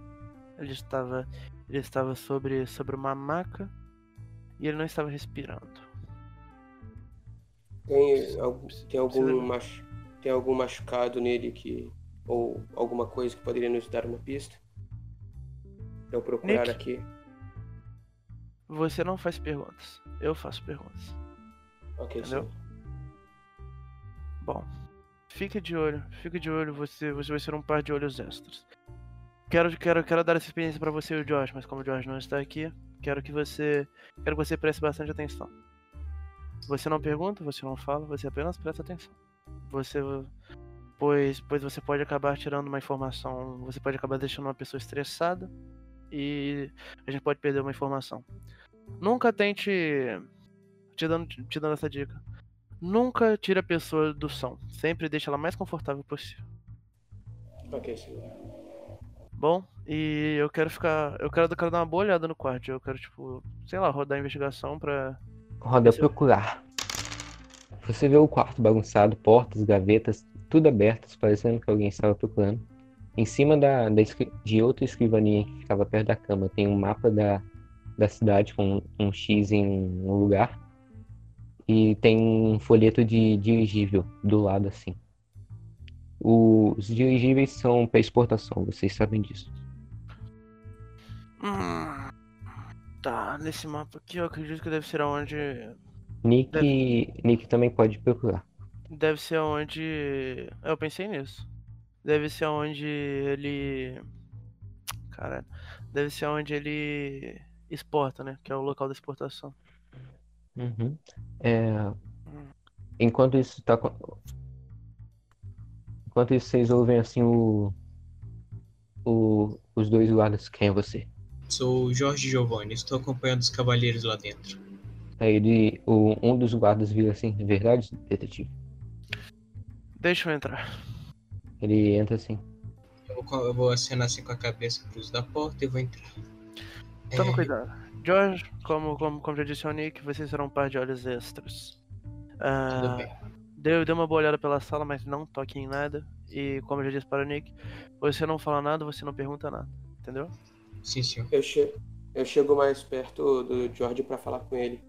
Ele estava. Ele estava sobre, sobre uma maca. E ele não estava respirando. Tem, algum- tem algum mach... tem algum machucado nele que ou alguma coisa que poderia nos dar uma pista? Pra eu procurar Nick. aqui. Você não faz perguntas. Eu faço perguntas. Ok, Entendeu? senhor. Bom, fique de olho, fique de olho, você, você vai ser um par de olhos extras. Quero, quero, quero dar essa experiência pra você e o Josh, mas como o Josh não está aqui, Quero que você. Quero que você preste bastante atenção. Você não pergunta, você não fala, você apenas presta atenção. Você. Pois, pois você pode acabar tirando uma informação. Você pode acabar deixando uma pessoa estressada. E a gente pode perder uma informação. Nunca tente. Te dando, te dando essa dica. Nunca tire a pessoa do som. Sempre deixe ela mais confortável possível. Ok, senhor. Bom, e eu quero ficar. Eu quero, eu quero dar uma boa olhada no quarto. Eu quero, tipo, sei lá, rodar a investigação pra. Roda procurar. Você vê o quarto bagunçado, portas, gavetas, tudo abertas, parecendo que alguém estava procurando. Em cima da, da de outra escrivaninha que ficava perto da cama tem um mapa da, da cidade com um X em um lugar. E tem um folheto de dirigível do lado assim. Os dirigíveis são para exportação, vocês sabem disso. Hum, tá, nesse mapa aqui eu acredito que deve ser onde. Nick, Nick também pode procurar. Deve ser onde. Eu pensei nisso. Deve ser onde ele. Caralho. Deve ser onde ele exporta, né? Que é o local da exportação. Uhum. É, enquanto isso tá enquanto isso vocês ouvem assim o, o os dois guardas quem é você Sou o Jorge Giovanni, estou acompanhando os cavalheiros lá dentro. aí ele o, um dos guardas vira assim verdade detetive Deixa eu entrar. ele entra assim Eu vou, eu vou acenar assim com a cabeça cruz da porta e vou entrar. Toma É, cuidado. George, como, como, como já disse ao Nick, vocês serão um par de olhos extras. Tudo Ah, bem. deu, deu uma boa olhada pela sala, mas não toque em nada. E como eu já disse para o Nick, você não fala nada, você não pergunta nada. Entendeu? Sim, senhor. Eu, che eu chego mais perto do George pra falar com ele.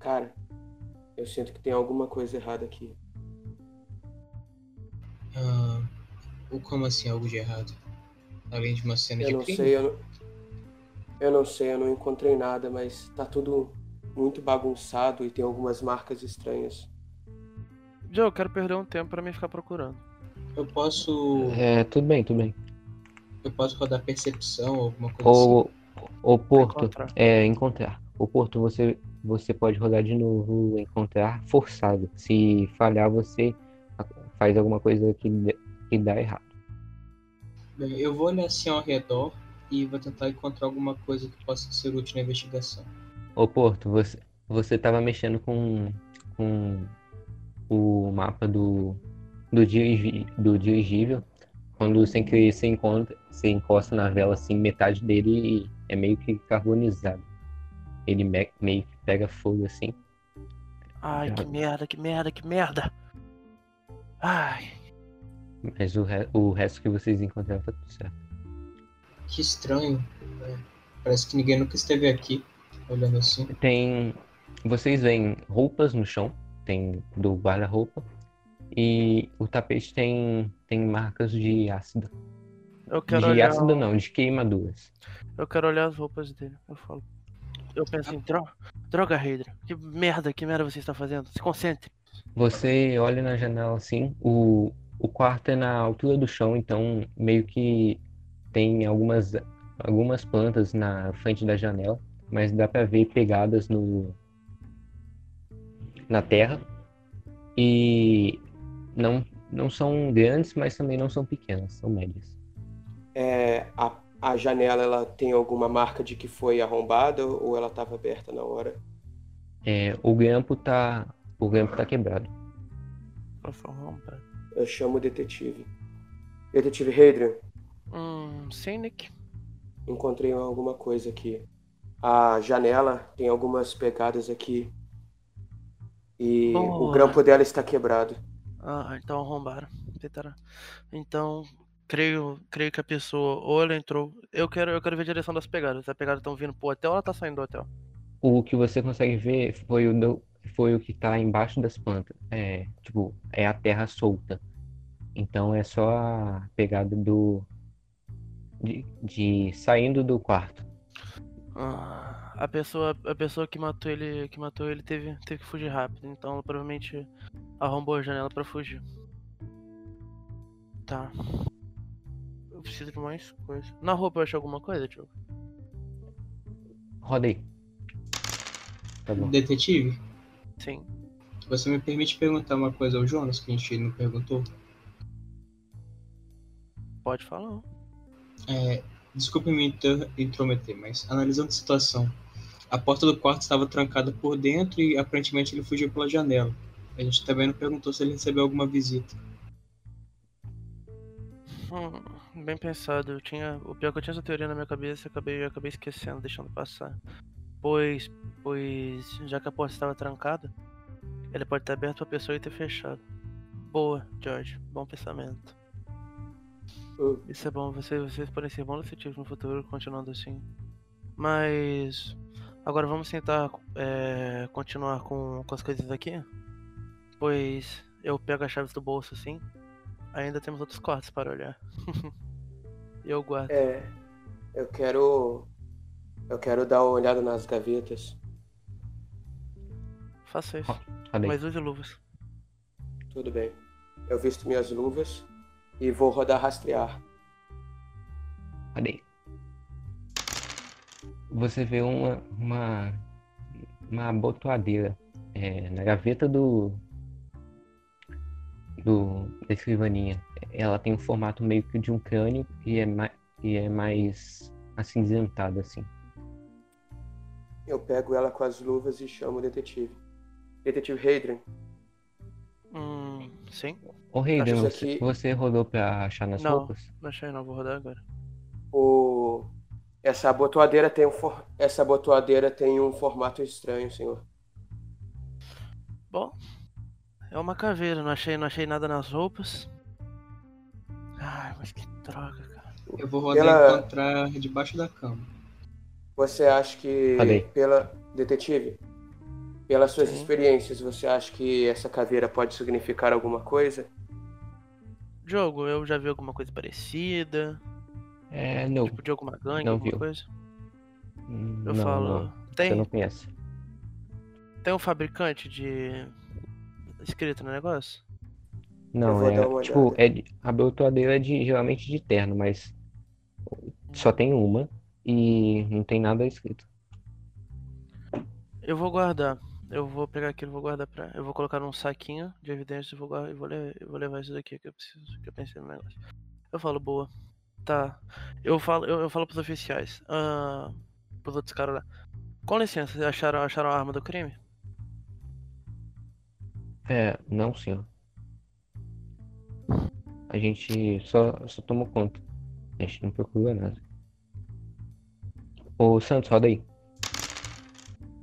Cara, eu sinto que tem alguma coisa errada aqui. Ah, o como assim algo de errado? Além de uma cena Eu de não crime? sei, eu não, eu não sei, eu não encontrei nada, mas tá tudo muito bagunçado e tem algumas marcas estranhas. Joe, eu quero perder um tempo para me ficar procurando. Eu posso. é tudo bem tudo bem Eu posso rodar percepção ou alguma coisa assim. o o Porto Encontrar. é encontrar o Porto você você pode rodar de novo encontrar forçado se falhar você faz alguma coisa que que dá errado Bem, eu vou olhar assim ao redor e vou tentar encontrar alguma coisa que possa ser útil na investigação. Ô Porto, você, você tava mexendo com, com o mapa do, do, dirigi, do dirigível. Quando sem querer você encontra, você encosta na vela assim, metade dele é meio que carbonizado. Ele me- meio que pega fogo assim. Ai, que merda, que merda, que merda. Ai, Mas o, re- o resto que vocês encontraram tá tudo certo. Que estranho. né? Parece que ninguém nunca esteve aqui, olhando assim. Tem. Vocês veem roupas no chão, tem do guarda-roupa. E o tapete tem, tem marcas de ácido. eu quero De olhar. ácido não, de queimaduras. Eu quero olhar as roupas dele. Eu falo. Eu penso em droga. Droga, Hydra. Que merda, que merda você está fazendo? Se concentre. Você olha na janela assim, o, o quarto é na altura do chão, então meio que tem algumas, algumas plantas na frente da janela, mas dá pra ver pegadas no na terra e não não são grandes, mas também não são pequenas, são médias. É, a, a janela ela tem alguma marca de que foi arrombada ou ela estava aberta na hora? É, o grampo tá o grampo tá quebrado. Eu chamo o detetive. Detetive Hadrian, Hum, sim, Nick. encontrei alguma coisa aqui. A janela tem algumas pegadas aqui. E o Boa. grampo dela está quebrado. Ah, então arrombaram. Tentaram. Então, creio, creio que a pessoa ou ela entrou. Eu quero, eu quero ver a direção das pegadas. As pegadas estão vindo pro hotel ou ela tá saindo do hotel? O que você consegue ver foi o, do- foi o que tá embaixo das plantas. É, tipo, é a terra solta. Então é só a pegada do. De, de saindo do quarto. Ah, a pessoa, a pessoa que matou ele, que matou ele teve, teve que fugir rápido. Então, ela provavelmente arrombou a janela pra fugir. Tá. Eu preciso de mais coisa. Na roupa eu achei alguma coisa, Diogo? Roda aí. Tá bom. Detetive, Sim. você me permite perguntar uma coisa ao Jonas que a gente não perguntou? Pode falar. É, desculpe me intrometer, mas analisando a situação, a porta do quarto estava trancada por dentro e aparentemente ele fugiu pela janela. A gente também não perguntou se ele recebeu alguma visita. Hum, bem pensado. Eu tinha, o pior é que eu tinha essa teoria na minha cabeça, eu acabei, eu acabei esquecendo, deixando passar. Pois, pois, já que a porta estava trancada, ele pode ter aberto pra pessoa e ter fechado. Boa, George. Bom pensamento. Hum. Isso é bom. Vocês, vocês podem ser bons detetives no futuro, continuando assim. Mas agora vamos tentar é, continuar com, com as coisas aqui. Pois eu pego as chaves do bolso assim. Ainda temos outros quartos para olhar. e eu guardo. É, eu quero. Eu quero dar uma olhada nas gavetas. Faça isso. Aí. Mas use luvas. Tudo bem. Eu visto minhas luvas e vou rodar rastrear. Aí. Você vê uma, uma, uma abotoadeira é, na gaveta do, do da escrivaninha. Ela tem um formato meio que de um crânio e é, mais, e é mais acinzentado assim. Eu pego ela com as luvas e chamo o detetive. Detetive Hadrian, Hum, sim. Ô Acho você, aqui- você rodou pra achar nas Não. roupas? Não achei não, vou rodar agora. o... essa abotoadeira tem um for... essa abotoadeira tem um formato estranho, senhor. Bom, é uma caveira, não achei, não achei nada nas roupas. Ai, mas que droga, cara. Eu vou rodar Ela- e encontrar debaixo da cama. Você acha que Falei. pela detetive, pelas suas Sim. experiências, você acha que essa caveira pode significar alguma coisa? Jogo, eu já vi alguma coisa parecida, É, não. tipo de alguma gangue, Não alguma viu. coisa. Eu não, falo, não. tem, Você não conhece. tem um fabricante de escrito no negócio? Não, é, tipo, é de, a abotoadeira é de, geralmente de terno, mas só tem uma e não tem nada escrito. Eu vou guardar. Eu vou pegar aquilo, vou guardar pra. Eu vou colocar num saquinho de evidências e vou, guardar, eu vou, eu vou levar isso daqui que eu preciso, que eu pensei no negócio. Eu falo, boa. Tá. Eu falo, eu, eu falo pros oficiais. Pros outros caras lá. Com licença, acharam, acharam a arma do crime? É, não, senhor. A gente só, só tomou conta. A gente não procura nada. Ô, Santos, roda aí.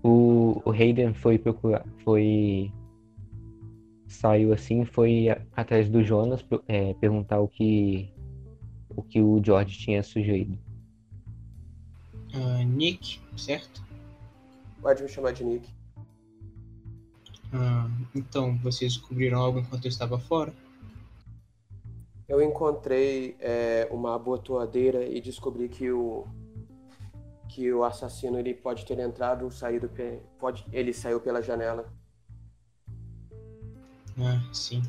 O, o Hayden foi procurar, foi... Saiu assim, foi atrás do Jonas é, perguntar o que o que o George tinha sugerido. Ah, Nick, certo? Pode me chamar de Nick. Ah, então, vocês descobriram algo enquanto eu estava fora? Eu encontrei é, uma abotoadeira e descobri que o que o assassino ele pode ter entrado ou saído pode ele saiu pela janela. Ah, sim.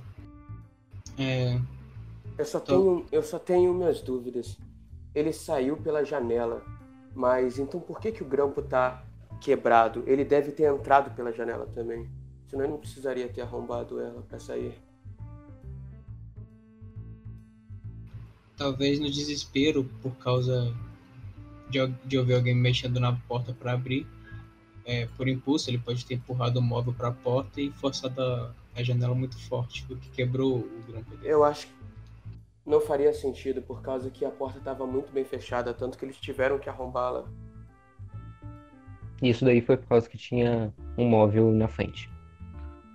É, Eu só Então- tenho eu só tenho minhas dúvidas. Ele saiu pela janela, mas então por que que o grampo tá quebrado? Ele deve ter entrado pela janela também. Senão ele não precisaria ter arrombado ela para sair. talvez no desespero, por causa de, de ouvir alguém mexendo na porta para abrir, é, por impulso, ele pode ter empurrado o móvel para a porta e forçado a, a janela muito forte, o que quebrou o grampo dele. Eu acho que não faria sentido por causa que a porta estava muito bem fechada, tanto que eles tiveram que arrombá-la. E isso daí foi por causa que tinha um móvel na frente.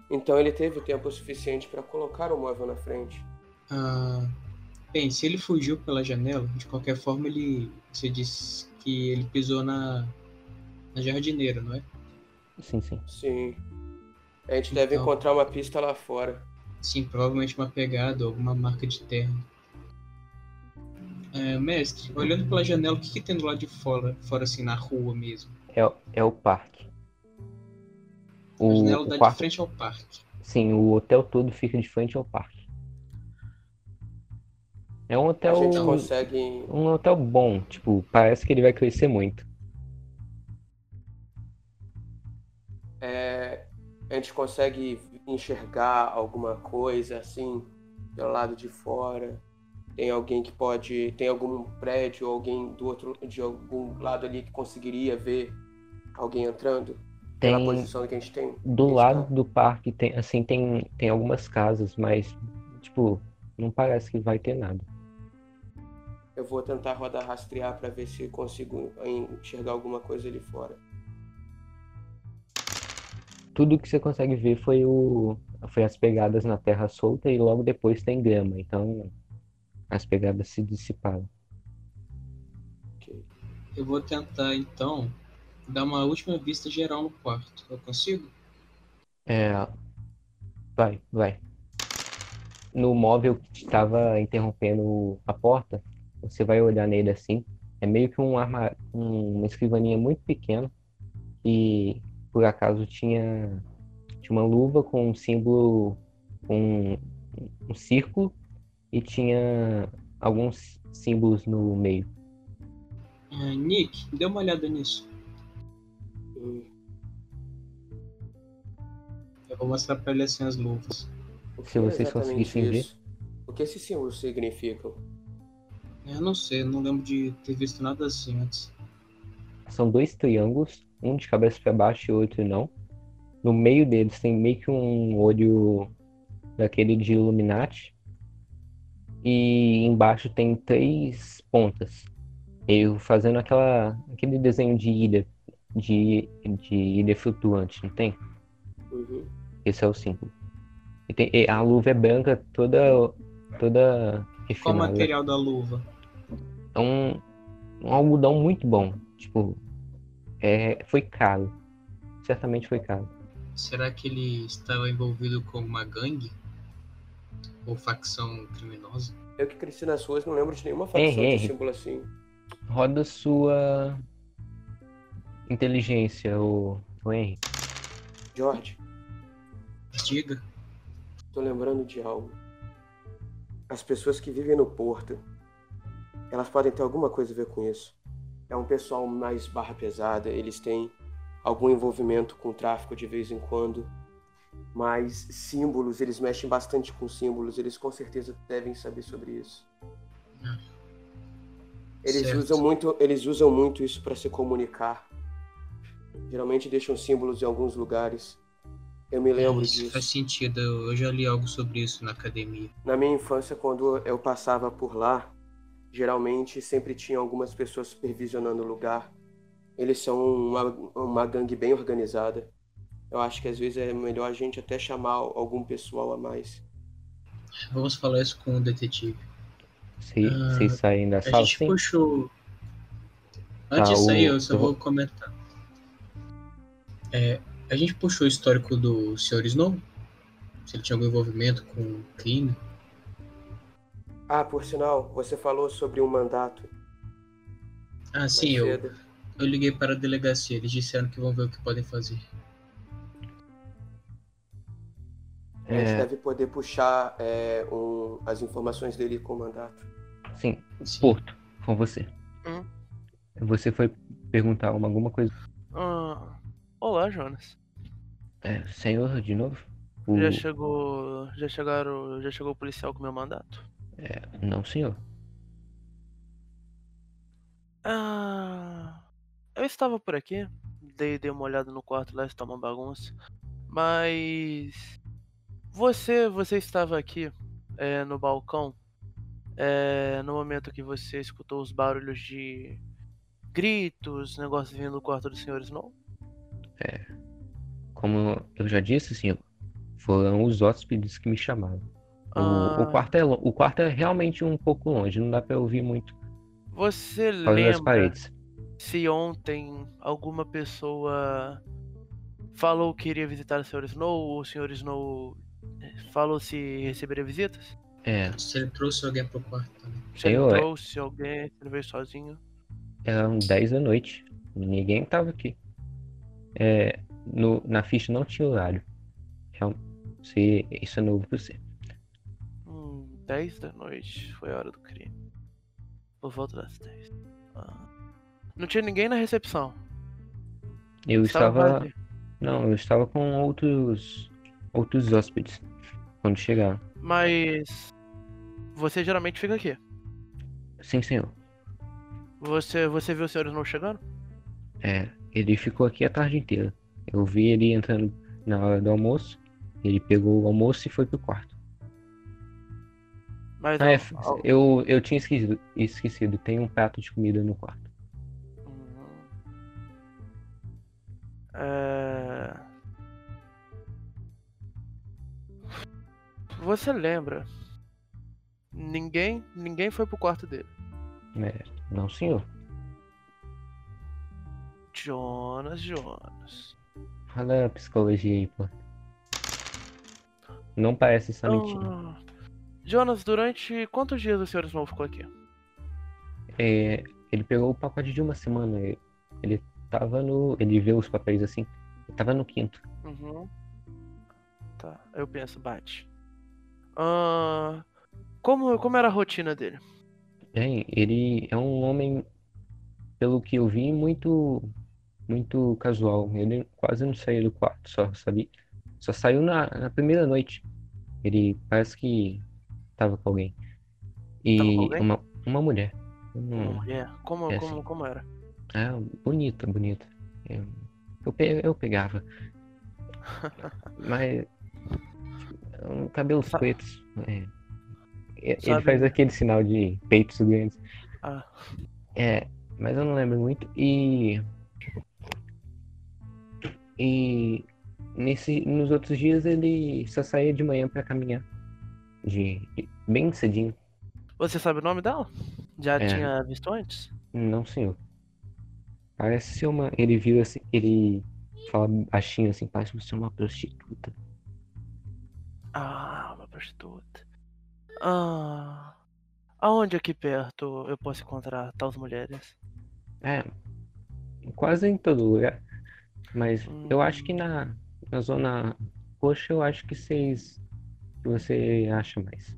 Então ele teve tempo suficiente para colocar o móvel na frente. Ah, bem, se ele fugiu pela janela, de qualquer forma, ele, você disse que ele pisou na, na jardineira, não é? Sim, sim. Sim. A gente deve Então. encontrar uma pista lá fora. Sim, provavelmente uma pegada, alguma marca de terra. É, mestre, olhando pela janela, o que, que tem do lado de fora, fora assim, na rua mesmo? É, o- é o parque. A O, janela o dá de quarto, frente ao parque. sim, o hotel todo fica de frente ao parque. É um A hotel, gente consegue. um hotel bom, tipo, parece que ele vai crescer muito. é, a gente consegue enxergar alguma coisa assim pelo lado de fora? Tem alguém que pode. Tem algum prédio, alguém do outro de algum lado ali que conseguiria ver alguém entrando? Tem Pela posição que a gente tem. do a gente lado tá? do parque tem assim tem tem algumas casas, mas tipo, não parece que vai ter nada. Eu vou tentar rodar rastrear para ver se consigo enxergar alguma coisa ali fora. Tudo que você consegue ver foi o foi as pegadas na terra solta e logo depois tem grama, então as pegadas se dissiparam. Ok. Eu vou tentar, então, dar uma última vista geral no quarto. Eu consigo? É, vai, vai. No móvel que estava interrompendo a porta, você vai olhar nele assim. É meio que um arma... um- uma escrivaninha muito pequena e por acaso tinha, tinha uma luva com um símbolo, com um círculo e tinha alguns símbolos no meio. Ah, Nick, dê uma olhada nisso. Eu vou mostrar pra ele assim as luvas. o que Se é vocês conseguissem ver. O que esses símbolos significam? Eu não sei, eu não lembro de ter visto nada assim antes. São dois triângulos, um de cabeça para baixo e outro não. No meio deles tem meio que um olho daquele de Illuminati. E embaixo tem três pontas. Eu fazendo aquela, aquele desenho de ilha, de, de ilha flutuante, não tem? Uhum. Esse é o símbolo. E tem, e a luva é branca, toda, toda Qual o material da luva? É um, um algodão muito bom. Tipo, é, foi caro. Certamente foi caro. Será que ele estava envolvido com uma gangue? Ou facção criminosa? Eu que cresci nas ruas não lembro de nenhuma facção Henry, de Henry. símbolo assim. Roda sua inteligência, o, o Henry. George, Diga. tô lembrando de algo. As pessoas que vivem no porto, elas podem ter alguma coisa a ver com isso. É um pessoal mais barra pesada, eles têm algum envolvimento com tráfico de vez em quando. Mas símbolos, eles mexem bastante com símbolos, eles com certeza devem saber sobre isso. Eles Certo. usam muito, eles usam muito isso para se comunicar. Geralmente deixam símbolos em alguns lugares. Eu me lembro Isso disso. faz sentido, eu já li algo sobre isso na academia. Na minha infância, quando eu passava por lá, geralmente sempre tinha algumas pessoas supervisionando o lugar. Eles são uma, uma gangue bem organizada. Eu acho que às vezes é melhor a gente até chamar algum pessoal a mais. Vamos falar isso com o detetive. Vocês Ah, saem da A sala, gente sim? puxou. Antes Tá, disso aí, o- eu só eu vou vou- comentar. É, a gente puxou o histórico do Sr. Snow? Se ele tinha algum envolvimento com crime. Ah, por sinal, você falou sobre um mandato. Ah, sim, eu, eu liguei para a delegacia. Eles disseram que vão ver o que podem fazer. A gente É, deve poder puxar é, um- as informações dele com o mandato. sim, Sim. Porto, com você. Hum? Você foi perguntar uma- alguma coisa? Ah, olá, Jonas. É, senhor, de novo? O- Já chegou. Já chegaram. Já chegou o policial com meu mandato? Não, senhor. Ah. Eu estava por aqui. Dei, dei uma olhada no quarto lá, está uma bagunça. Mas. Você. Você estava aqui é, no balcão. é, no momento que você escutou os barulhos de gritos, negócios vindo do quarto do Sr. Snow? Como eu já disse, senhor, foram os hóspedes que me chamaram. O, Ah. o quarto é, o quarto é realmente um pouco longe, não dá pra ouvir muito Você lembra paredes. se ontem alguma pessoa falou que iria visitar o Sr. Snow ou o Sr. Snow eh, falou se receberia visitas? É, Se ele trouxe alguém pro quarto também. Se ele é- trouxe alguém, se ele veio sozinho. eram 10 da noite. Ninguém tava aqui. É, no, na ficha não tinha horário. Real- se, isso é novo pra você. Hum, 10 da noite foi a hora do crime. Por volta das 10. Ah. Não tinha ninguém na recepção. Eu Estava estava. Não, eu estava com outros outros hóspedes quando chegaram. Mas você geralmente fica aqui. Sim, senhor. Você, você viu o senhor não chegando? É, ele ficou aqui a tarde inteira. Eu vi ele entrando na hora do almoço. Ele pegou o almoço e foi pro quarto. Mas Ah, é, ao- eu, eu tinha esquecido, esquecido. Tem um prato de comida no quarto. É... Você lembra? Ninguém, ninguém foi pro quarto dele. É, não, senhor. Jonas, Jonas. Fala a psicologia aí, pô. Não parece estar mentindo. Ah, Jonas, durante quantos dias o senhor Snow ficou aqui? É, ele pegou o pacote de uma semana. Ele, tava no. Ele viu os papéis assim. Ele tava no quinto. Uhum. Tá, eu penso, bate. Ah, como, como era a rotina dele? Bem, ele é um homem, pelo que eu vi, muito. Muito casual. Ele quase não saiu do quarto, só sabia. Só saiu na, na primeira noite. Ele parece que tava com alguém. E Tava com alguém? uma, uma mulher. Uma mulher? Como, é como, assim. como era? É, bonita, bonita. Eu, eu, pe- eu pegava. Mas. um, Cabelos Sa- pretos. é. Ele Sabe- faz aquele sinal de peitos grandes. Ah, É, mas eu não lembro muito. E. E. Nesse, nos outros dias ele só saía de manhã pra caminhar. De, de- bem cedinho. você sabe o nome dela? Já É. tinha visto antes? Não, senhor. Parece ser uma. Ele vira assim. Ele fala baixinho assim, parece ser uma prostituta. Ah, uma prostituta. Ah, aonde aqui perto eu posso encontrar tais mulheres? É. Quase em todo lugar. Mas Hum. eu acho que na, na zona roxa eu acho que vocês. Você acha mais.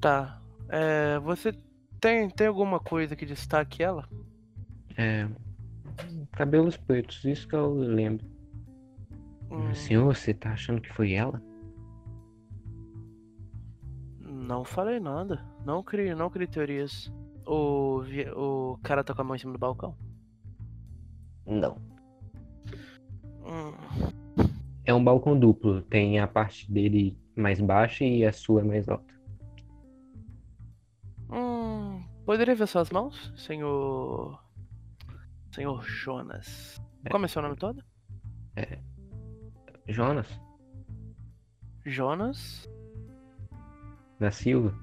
Tá. É, você tem, tem alguma coisa que destaque ela? É. Cabelos pretos, isso que eu lembro. Hum, Senhor, você tá achando que foi ela? Não falei nada. Não crie, não crie teorias. O, o cara tá com a mão em cima do balcão. Não. Hum, É um balcão duplo. Tem a parte dele mais baixa e a sua mais alta. hum, poderia ver suas mãos, senhor. Senhor Jonas. Como é seu nome todo? Jonas, Jonas da Silva,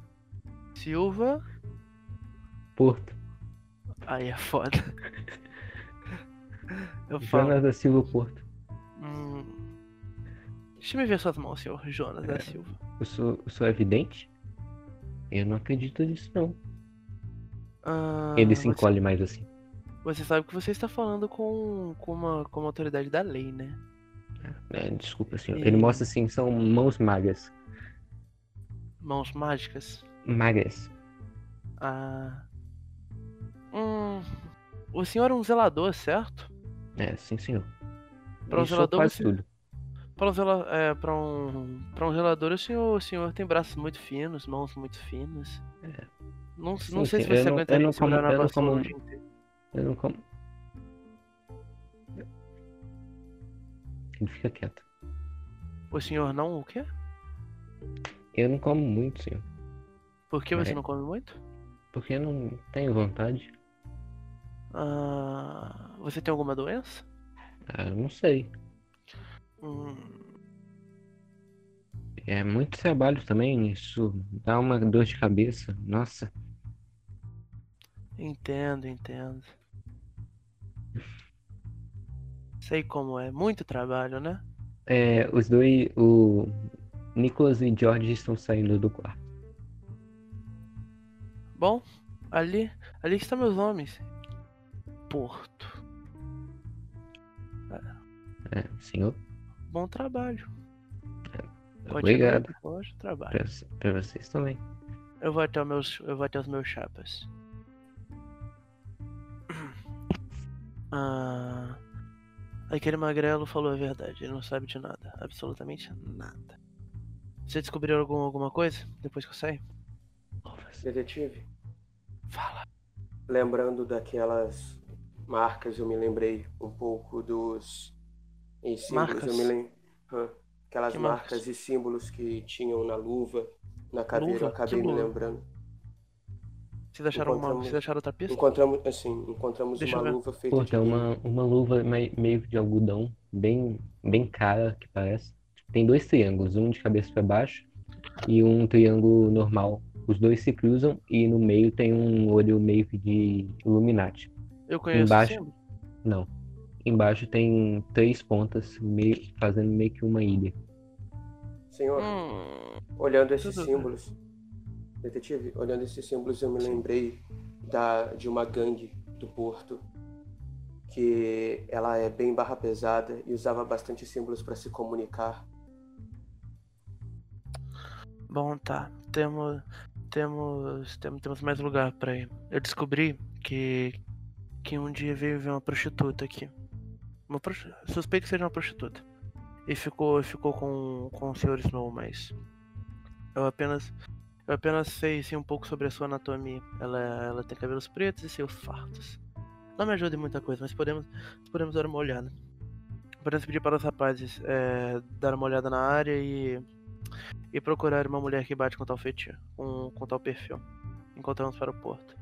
Silva. Porto. Aí é foda. Eu falo. Jonas da Silva Porto. Hum, deixa eu ver suas mãos, senhor Jonas da Silva. Eu sou, eu sou evidente? Eu não acredito nisso, não. Ah, Ele se você- encolhe mais assim. Você sabe que você está falando com, com, uma, com uma autoridade da lei, né? É, desculpa, senhor. E- Ele mostra assim, são mãos magras. Mãos mágicas. Magras. Ah. Hum. O senhor é um zelador, certo? É, sim, senhor. Pra um zelador, quase você- tudo. Para um, é, para um, um zelador, o senhor, o senhor tem braços muito finos, mãos muito finas. Não, não Sim, sei sim, se você não- aguentaria não segurar como- na não o dia inteiro. Eu não como. Ele fica quieto. O senhor não o quê? Eu não como muito, senhor. Por que você É. não come muito? Porque eu não tenho vontade. Ah, você tem alguma doença? Ah, não sei. Hum, É muito trabalho também. Isso dá uma dor de cabeça. Nossa. entendo, entendo. Sei como é. Muito trabalho, né? É, os dois, o Nicholas e George estão saindo do quarto. Bom, ali, ali estão meus nomes. Porto. É, senhor, Bom trabalho. Continue, obrigado. Bom trabalho. Pra, pra vocês também. Eu vou até os meus, eu vou até os meus chapas. Ah, Aquele magrelo falou a verdade, ele não sabe de nada, absolutamente nada. Você descobriu algum, alguma coisa depois que eu saí? Detetive, Fala. lembrando daquelas marcas, eu me lembrei um pouco dos em símbolos. Marcas? Eu me lem... Hã? Aquelas Que marcas? marcas? e símbolos que tinham na luva, na caveira, Luva? eu acabei Que me luva? lembrando. Vocês acharam, uma, vocês acharam outra pista? Encontramos, assim, encontramos Deixa uma luva feita Pô, de tem uma, uma luva mei- meio de algodão, bem, bem cara, que parece. Tem dois triângulos, um de cabeça para baixo e um triângulo normal. Os dois se cruzam e no meio tem um olho meio que de Illuminati. Eu conheço Embaixo. Não. Embaixo tem três pontas, meio, fazendo meio que uma ilha. Senhor, Hum, olhando esses tudo bem. símbolos, detetive, olhando esses símbolos, eu me lembrei da, de uma gangue do Porto que ela é bem barra pesada e usava bastante símbolos para se comunicar. bom, tá. Temos, temos, temos, temos mais lugar pra ir. Eu descobri que, que um dia veio ver uma prostituta aqui. Uma Suspeito que seja uma prostituta. E ficou, ficou com, com o Sr. Snow, mas eu apenas, eu apenas sei sim, um pouco sobre a sua anatomia. Ela, ela tem cabelos pretos e seus fartos. Não me ajuda em muita coisa, mas podemos, podemos dar uma olhada. Podemos pedir para os rapazes é, dar uma olhada na área e e procurar uma mulher que bate com tal feitio, com, com tal perfil. Encontramos para o porto.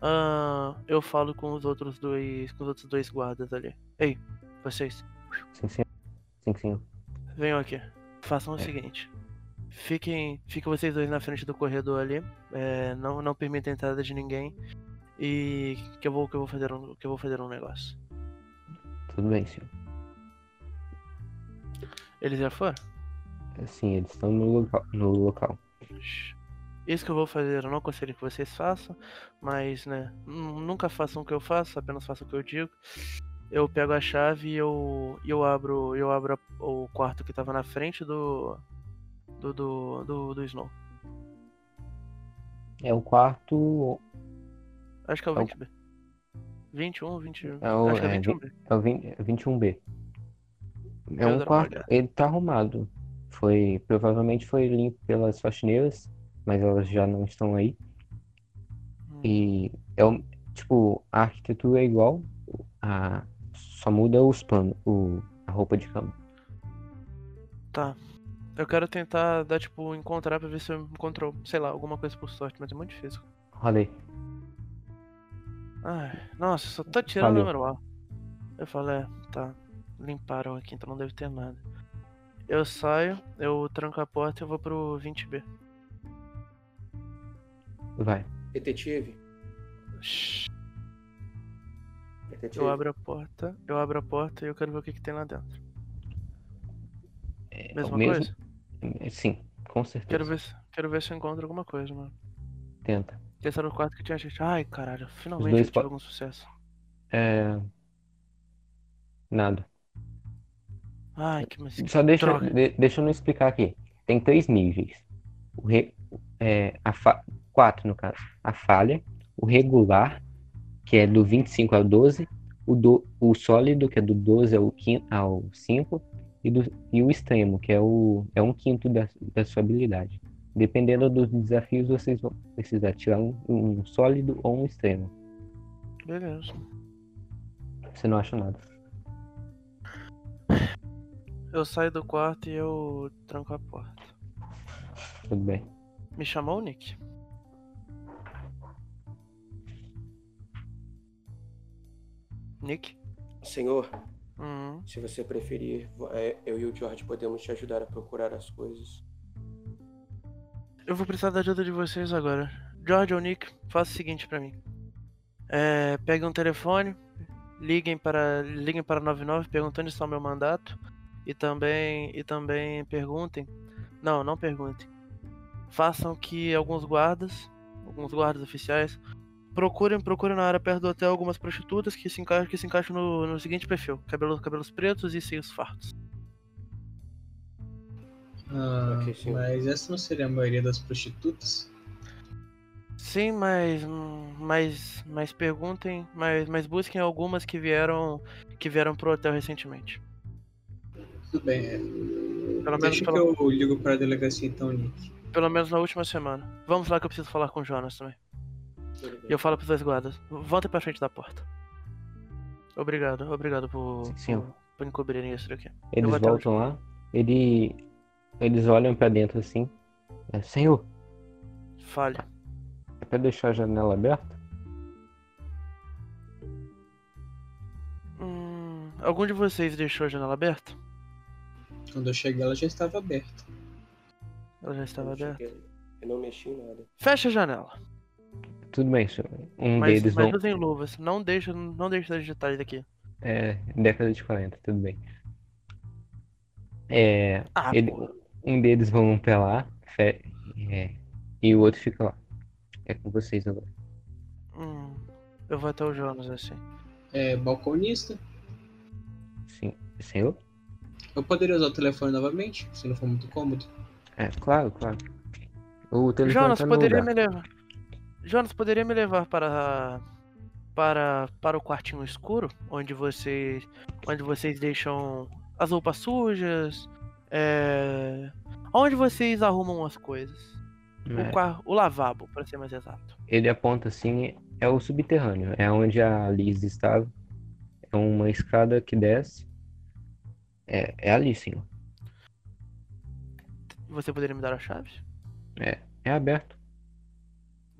Ah, eu falo com os outros dois, com os outros dois guardas ali. Ei, vocês, Sim, sim. Sim, sim. venham aqui. Façam o É. seguinte. Fiquem, fiquem vocês dois na frente do corredor ali. É, não, não permitam a entrada de ninguém. E que eu vou, que eu vou fazer um, que eu vou fazer um negócio. Tudo bem, senhor. Eles já foram? Sim, eles estão no local. No local. Isso que eu vou fazer, eu não aconselho que vocês façam, mas, né, nu- nunca façam o que eu faço, apenas façam o que eu digo. Eu pego a chave e eu, eu abro, eu abro o quarto que tava na frente do do, do, do, do Snow. É o quarto. Acho que é o É o- 20B. 21, 21. É o- Acho que é é, 21B. É o 20 é 21B. É um uma quarto. Ele tá arrumado. Foi. Provavelmente foi limpo pelas faxineiras, mas elas já não estão aí. Hum. E é o. Tipo, a arquitetura é igual. A, só muda os planos, o, a roupa de cama. Tá. Eu quero tentar dar, tipo, encontrar pra ver se eu encontro, sei lá, alguma coisa por sorte, mas é muito difícil. Aí. Ai, nossa, só tá tirando o número A. Eu falo, é, tá. Limparam aqui, então não deve ter nada. Eu saio, eu tranco a porta e eu vou pro 20B. Vai. Detetive, Shhh. Detetive, Eu abro a porta, eu abro a porta e eu quero ver o que, que tem lá dentro. É Mesma mesmo? coisa? É, Sim, com certeza. Quero ver, se, quero ver se eu encontro alguma coisa, mano. Tenta. Esse era o quarto que tinha gente. Ai, caralho, finalmente eu tive algum sucesso. É. Nada. Ai, que mas... Só deixa, de- deixa eu não explicar aqui. Tem três níveis. O re, é, a fa, quatro, no caso. A falha, o regular, que é do 25 ao 12, o, do, o sólido, que é do 12 ao, quin- ao 5, e, do, e o extremo, que é, o, é um quinto da, da sua habilidade. Dependendo dos desafios, vocês vão precisar tirar um, um sólido ou um extremo. Beleza. Você não acha nada. Eu saio do quarto e eu tranco a porta. Tudo bem. Me chamou Nick? Nick? senhor, Hum, se você preferir, é, eu e o George podemos te ajudar a procurar as coisas. eu vou precisar da ajuda de vocês agora. George ou Nick, faça o seguinte pra mim. É, peguem um telefone, liguem para liguem para 99 perguntando se está o meu mandato e também e também perguntem. Não, não perguntem. Façam que alguns guardas, alguns guardas oficiais procurem, procurem na área perto do hotel algumas prostitutas que se encaixam, que se encaixam no, no seguinte perfil: cabelos, cabelos pretos e seios fartos. Ah, Ok, senhor. mas essa não seria a maioria das prostitutas? Sim, mas, mas, mas perguntem, mas, mas busquem algumas que vieram que vieram pro hotel recentemente. Tudo bem. É. Pelo menos, Deixa pelo, que eu ligo pra delegacia então, Nick. pelo menos na última semana. Vamos lá que eu preciso falar com o Jonas também. E eu falo pros dois guardas. Voltem pra frente da porta. Obrigado, obrigado por, Sim. por, por encobrirem isso daqui. Eles voltam lá, ele, eles olham pra dentro assim. É, Senhor, Fale. é pra deixar a janela aberta? Hum, algum de vocês deixou a janela aberta? Quando eu cheguei, ela já estava aberta. Ela já estava Eu aberta. cheguei- Eu não mexi em nada. Fecha a janela. Tudo bem, senhor. Um Mas, deles mas vão. usem luvas. Não deixa, não deixa os detalhes daqui. É, década de 40, tudo bem. É, Ah, ele, um deles vão pra lá, fe- é, e o outro fica lá. É com vocês agora. Hum, eu vou até o Jonas assim. É balconista. Sim, senhor? Eu poderia usar o telefone novamente, se não for muito cômodo. É, claro, claro. O telefone Jonas, tá no poderia lugar. me levar. Jonas, poderia me levar para para para o quartinho escuro, onde vocês onde vocês deixam as roupas sujas, é... onde vocês arrumam as coisas. O, É, quar- o lavabo, para ser mais exato. Ele aponta assim, é o subterrâneo, é onde a Liz estava. É uma escada que desce. É, é ali, senhor. Você poderia me dar a chave? É aberto.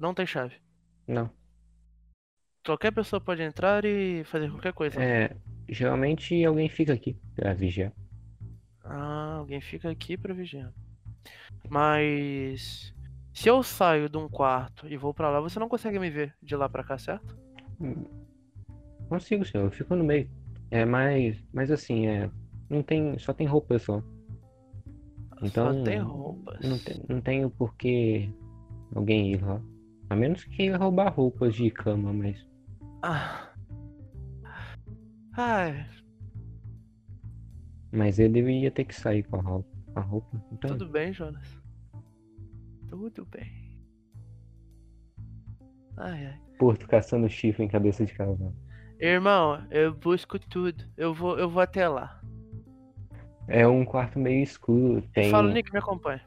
Não tem chave. Não. Qualquer pessoa pode entrar e fazer qualquer coisa. É, geralmente alguém fica aqui pra vigiar. Ah, alguém fica aqui pra vigiar. Mas se eu saio de um quarto e vou pra lá, você não consegue me ver de lá pra cá, certo? Consigo, senhor, eu fico no meio. É, mas, mas assim, é, não tem, só tem roupa só. Então, Só tem roupas. Não, tem, não tenho por que alguém ir lá. A menos que roubar roupas de cama, mas Ah. Ai, mas ele ia ter que sair com a roupa. A roupa. Então, tudo bem, Jonas. Tudo bem. Ai, ai. Porto caçando chifre em cabeça de cavalo. Irmão, eu busco tudo. Eu vou, eu vou até lá. É um quarto meio escuro, tem, Fala, Nick, me acompanha.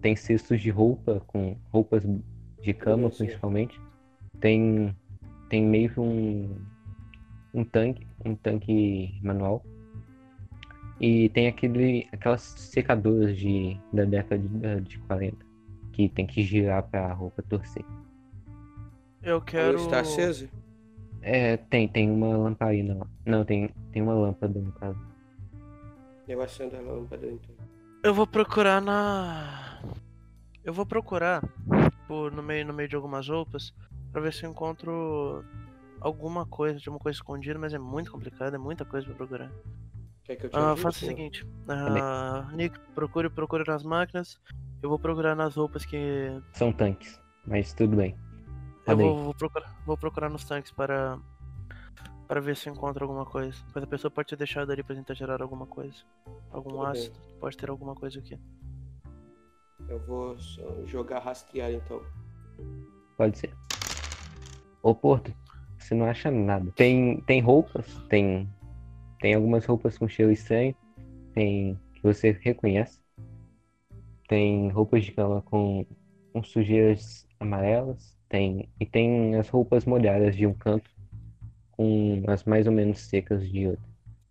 tem cestos de roupa, com roupas de cama Sim. principalmente. Tem, tem meio que um, um tanque, um tanque manual. E tem aquele, aquelas secadoras de, da década de, de 40, que tem que girar pra roupa torcer. Eu A quero. está acesa? É, tem, tem uma lamparina lá. Não, tem, tem uma lâmpada no caso. Eu acendo a lâmpada então. Eu vou procurar na. Eu vou procurar por, no, meio, no meio de algumas roupas pra ver se eu encontro alguma coisa, de uma coisa escondida, mas é muito complicado, é muita coisa pra procurar. Quer que eu te Ah, ajude, faça o seguinte. ah, Nick, procure, procure nas máquinas. Eu vou procurar nas roupas que. São tanques, mas tudo bem. Eu vou, vou procurar, vou procurar nos tanques para. Para ver se eu encontro alguma coisa. Pois a pessoa pode ter deixado ali pra tentar gerar alguma coisa. Algum Tudo bem. ácido. Pode ter alguma coisa aqui. Eu vou jogar rastrear então. Pode ser. Ô Porto, você não acha nada. Tem, tem roupas, tem, tem algumas roupas com cheiro estranho, tem que você reconhece. Tem roupas de cama com, com sujeiras amarelas, tem e tem as roupas molhadas de um canto com as mais ou menos secas de outro,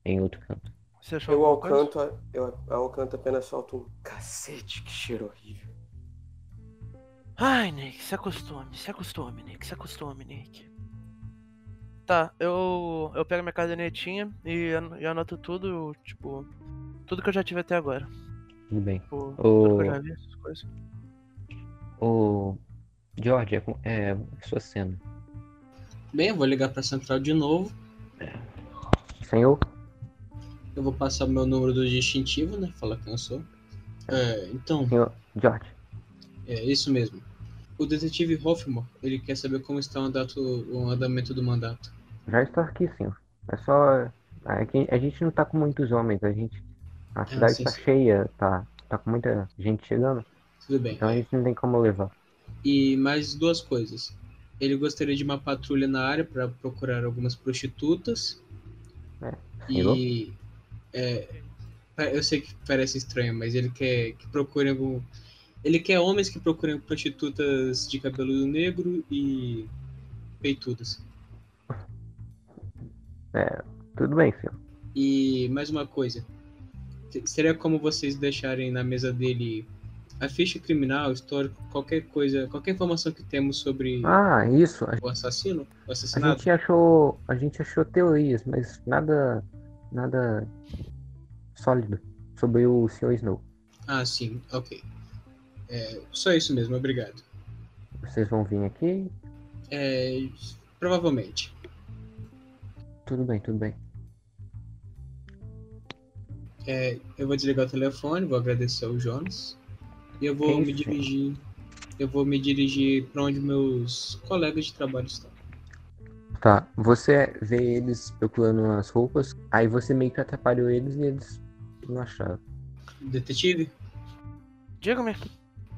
em outro canto. Você achou Eu alcanto, eu alcanto apenas solto um cacete, que cheiro horrível. Ai, Nick, se acostume, se acostume, Nick, se acostume, Nick. Tá, eu, eu pego minha cadernetinha e, an- e anoto tudo, tipo, tudo que eu já tive até agora. Tudo bem. Tipo, Ô- tudo que eu já vi, essas coisas. Ô George, é, é sua cena. Bem, eu vou ligar pra central de novo. Senhor? Eu vou passar o meu número do distintivo, né? Falar quem eu sou. É, então, Senhor George. é isso mesmo. O detetive Hoffman, ele quer saber como está o, mandato, o andamento do mandato. Já estou aqui, senhor. É só. é a gente não tá com muitos homens, a gente. A cidade sim, tá sim. cheia, tá, tá com muita gente chegando, Tudo bem. então a gente não tem como levar. E mais duas coisas. ele gostaria de uma patrulha na área para procurar algumas prostitutas. É, E é, eu sei que parece estranho, mas ele quer que procurem algum. Ele quer homens que procurem prostitutas de cabelo negro e peitudas. Tudo bem, filho. E mais uma coisa. se- Seria como vocês deixarem na mesa dele a ficha criminal, histórico, qualquer coisa, qualquer informação que temos sobre Ah, isso. A, o assassino, o a assassinato. gente achou. A gente achou teorias, mas nada. Nada sólido sobre o Sr. Snow. Ah, sim, ok. É, só isso mesmo, obrigado. Vocês vão vir aqui? É, provavelmente. Tudo bem, tudo bem. É, eu vou desligar o telefone, vou agradecer ao Jonas. E eu vou me dirigir. Eu vou me dirigir para onde meus colegas de trabalho estão. Tá, você vê eles procurando as roupas, aí você meio que atrapalhou eles e eles não acharam. Detetive, Diga-me.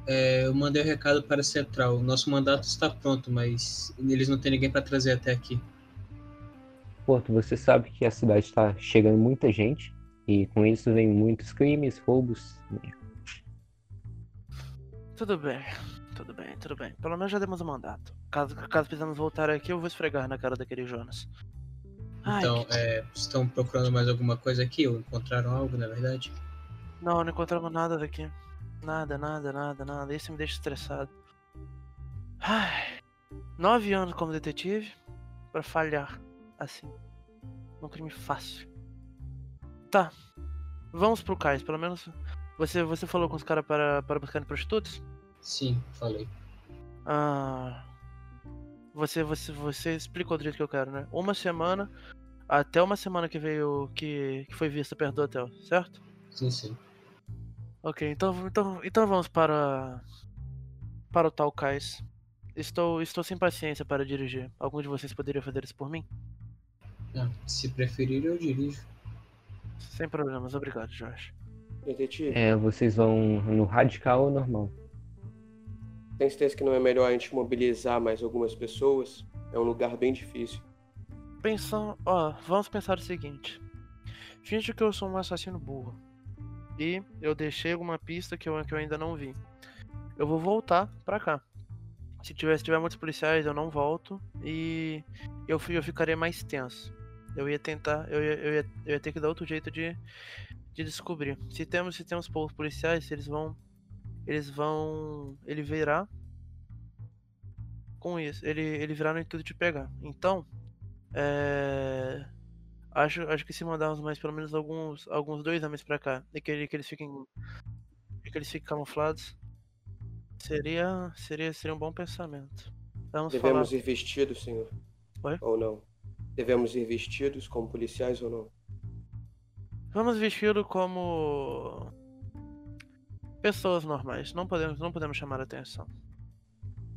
é, eu mandei o recado para a Central. Nosso mandato está pronto, mas eles não têm ninguém para trazer até aqui. Porto, você sabe que a cidade está chegando muita gente e com isso vem muitos crimes, roubos. Tudo bem. Tudo bem, tudo bem. Pelo menos já demos o mandato. Caso, caso precisamos voltar aqui, eu vou esfregar na cara daquele Jonas. Ai, Então, que- é, estão procurando mais alguma coisa aqui? Ou encontraram algo, na verdade? Não, não encontramos nada daqui. Nada, nada, nada, nada. Isso me deixa estressado. Ai, nove anos como detetive pra falhar assim. Um crime fácil. Tá. Vamos pro cais, pelo menos. Você, você falou com os caras para, para buscarem prostitutas? Sim, falei. Ah. Você, você, você explicou do jeito que eu quero, né? Uma semana. Até uma semana que veio. que, que foi vista perto do hotel, certo? Sim, sim. Ok, então, então, então vamos para. Para o tal cais. Estou, estou sem paciência para dirigir. Algum de vocês poderia fazer isso por mim? Ah, se preferir, eu dirijo. Sem problemas, obrigado, Josh. Detetive, É, vocês vão no radical ou normal? Tem certeza que não é melhor a gente mobilizar mais algumas pessoas? É um lugar bem difícil. Pensando. Ó, vamos pensar o seguinte. Finge que eu sou um assassino burro. E eu deixei alguma pista que eu, que eu ainda não vi. Eu vou voltar pra cá. Se tiver, se tiver muitos policiais, eu não volto. E eu, eu ficaria mais tenso. Eu ia tentar. Eu ia, eu ia, eu ia ter que dar outro jeito de, de descobrir. Se temos, se temos poucos policiais, eles vão. Eles vão. Ele virá. Com isso. Ele, ele virá no intuito de pegar. Então. É... Acho, acho que se mandarmos mais pelo menos alguns, alguns dois homens pra cá e que, ele- que eles fiquem que eles fiquem camuflados seria seria seria um bom pensamento. Vamos Devemos falar. ir vestidos, senhor? Oi? Ou não? Devemos ir vestidos como policiais ou não? Vamos vesti-lo como pessoas normais. Não podemos não podemos chamar a atenção.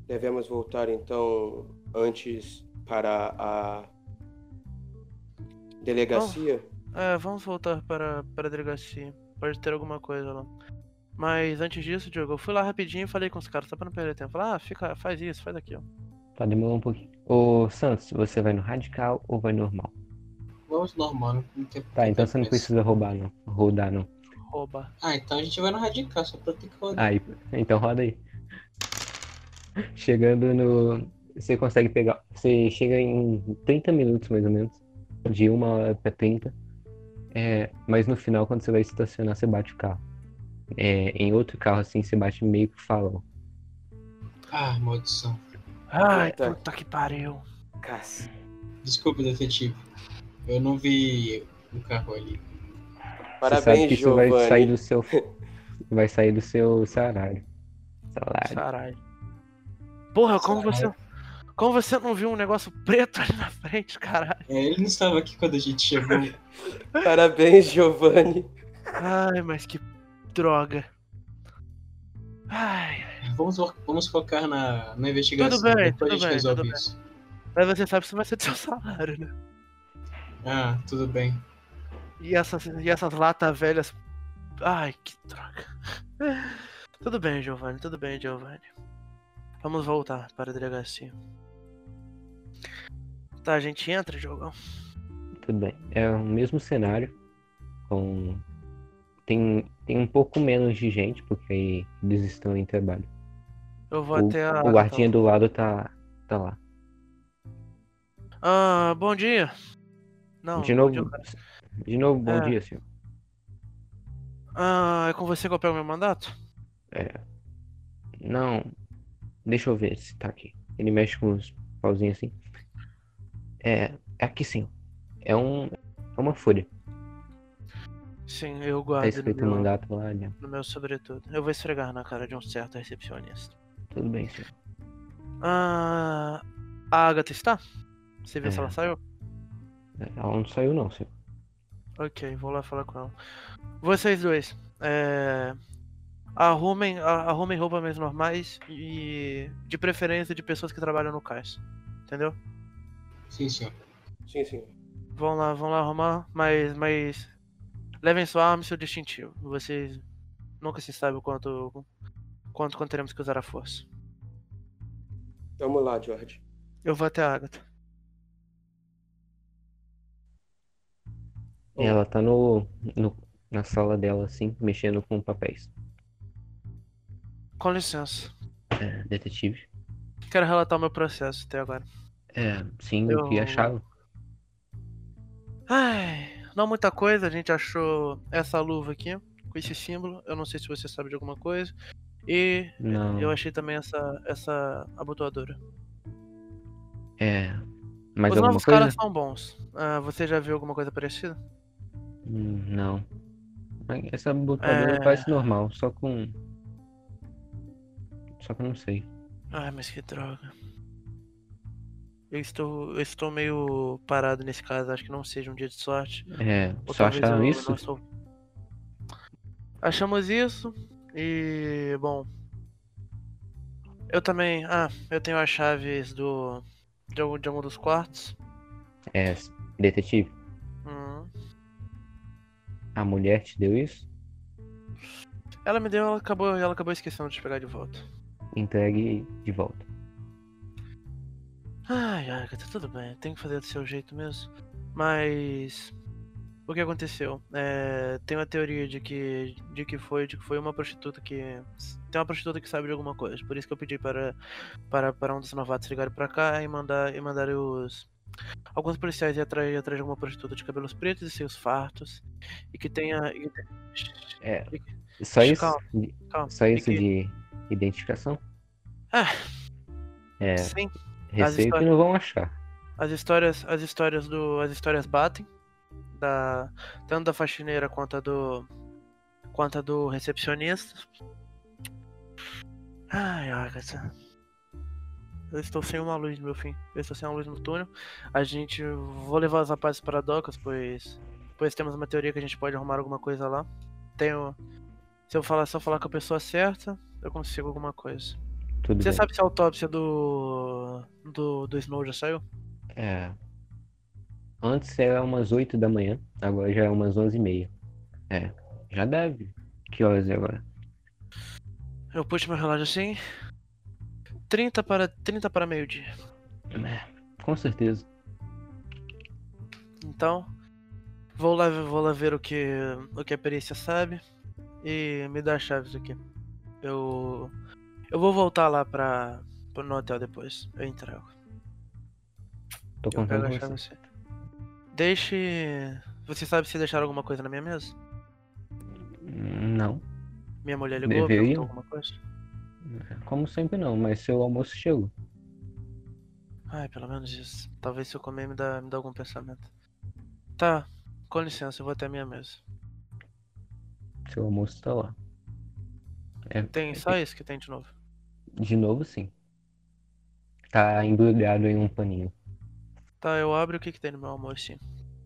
Devemos voltar então antes para a delegacia? É, vamos voltar para para a delegacia. Pode ter alguma coisa lá. Mas antes disso, Diogo, eu fui lá rapidinho e falei com os caras só pra não perder tempo. Falei, ah, fica, faz isso, faz aquilo. Tá, demorou um pouquinho. Ô, Santos, você vai no radical ou vai normal? Vamos normal, não tem Tá, então você não precisa roubar, não. Rodar, não. Ah, então a gente vai no radical, só pra ter que rodar. Aí, então roda aí. Chegando no. Você consegue pegar. Você chega em 30 minutos mais ou menos. De uma hora pra 30. É, mas no final, quando você vai estacionar, você bate o carro. É, em outro carro assim, você bate meio que falou. Ah, maldição. Ai, Puta. puta que pariu. Caça. Desculpa, detetive. Eu não vi o carro ali. Você sabe Parabéns, que isso vai sair Giovanni. do seu. Vai sair do seu salário. Salário. Porra, como você. Como você não viu um negócio preto ali na frente, caralho? É, ele não estava aqui quando a gente chegou. Parabéns, Giovanni. Ai, mas que droga. Ai, vamos, vamos focar na, na investigação. Tudo bem, Depois a tudo gente bem, resolve tudo bem. isso. mas você sabe que isso vai ser do seu salário, né? Ah, tudo bem. E essas, e essas latas velhas. Ai, que droga. Tudo bem, Giovanni, tudo bem, Giovanni. Vamos voltar para a delegacia. Tá, a gente entra, Diogão. Tudo bem. É o mesmo cenário. Com. Tem, tem um pouco menos de gente, porque aí eles estão em trabalho. Eu vou O, até a. o guardinha do lado tá, tá lá. Ah, bom dia. Não, de novo. dia. De novo, bom É. dia, senhor. Ah, é com você que eu pego meu mandato? É. Não. Deixa eu ver se tá aqui. Ele mexe com os pauzinhos assim. É. É aqui sim. É um. É uma folha. Sim, eu Tá guardo no escrito o mandato lá né? no meu sobretudo. Eu vou esfregar na cara de um certo recepcionista. Tudo bem, senhor. Ah, a Agatha está? Você viu se É. ela saiu? Ela não saiu não, senhor. Ok, vou lá falar com ela. Vocês dois, é... arrumem, arrumem roupas mais normais e de preferência de pessoas que trabalham no cais. Entendeu? Sim, senhor. Sim, sim. Vão lá, vão lá arrumar, mas, mas levem sua arma e seu distintivo. Vocês nunca se sabe o quanto, quanto, quanto teremos que usar a força. Vamos lá, George. Eu vou até a Agatha. Ela tá no, no. Na sala dela, assim, mexendo com papéis. Com licença. É, detetive. Quero relatar o meu processo até agora. É, sim, Eu- o que acharam? Ai, não muita coisa. A gente achou essa luva aqui, com esse símbolo. Eu não sei se você sabe de alguma coisa. E Não. eu achei também essa, essa abotoadora. É. Mais Os novos coisa? caras são bons. Ah, você já viu alguma coisa parecida? Hum, não. Essa botadora É. parece normal, só com. Só que eu não sei. Ai, mas que droga. Eu estou, eu estou meio parado nesse caso. Acho que não seja um dia de sorte. É, Ou só acharam eu isso? estou- Achamos isso e bom. Eu também. Ah, eu tenho as chaves do de algum, de algum dos quartos. É, detetive. A mulher te deu isso? Ela me deu, ela acabou, ela acabou esquecendo de pegar de volta. Entregue de volta. Ai, Agatha, tudo bem, tem que fazer do seu jeito mesmo. Mas o que aconteceu? É, tem uma teoria de que de que foi de que foi uma prostituta que tem uma prostituta que sabe de alguma coisa. Por isso que eu pedi para para, para um dos novatos ligarem para cá e mandar e mandarem os alguns policiais ir atrás, atrás de alguma prostituta de cabelos pretos e seios fartos e que tenha e que- É. que- Só isso? Calma, De- calma, Só isso que- de identificação? Ah, É, sim, receita histórias- não vão achar. As histórias, as histórias do, as histórias batem, da tanto da faxineira quanto a do, quanto do recepcionista. Ai, Agatha. Eu estou sem uma luz no meu fim. Eu estou sem uma luz no túnel. A gente vou levar os rapazes para docas, pois, pois temos uma teoria que a gente pode arrumar alguma coisa lá. Tenho, se eu falar, eu falar com a pessoa certa, eu consigo alguma coisa. Tudo Você bem. sabe se a autópsia do do do Snow já saiu? É. Antes era umas 8 da manhã, agora já é umas 11 e meia. É, já deve. Que horas é agora? Eu puxo meu relógio assim. 30 para 30 para meio-dia. É, com certeza. Então, vou lá, vou lá ver o que o que a perícia sabe e me dá as chaves aqui. Eu eu vou voltar lá para no hotel depois. Eu entrego. Tô Eu pego a chave você. Deixe. Você sabe se deixaram alguma coisa na minha mesa? Não, Minha mulher ligou, Deveriam. perguntou alguma coisa? Como sempre não, mas seu almoço chegou. Ai, pelo menos isso. Talvez se eu comer me dá, me dá algum pensamento. Tá, com licença, eu vou até a minha mesa. Seu almoço tá lá. É, Tem só isso que tem de novo. de novo, sim. Tá embrulhado em um paninho. Tá, eu abro o que, que tem no meu almoço.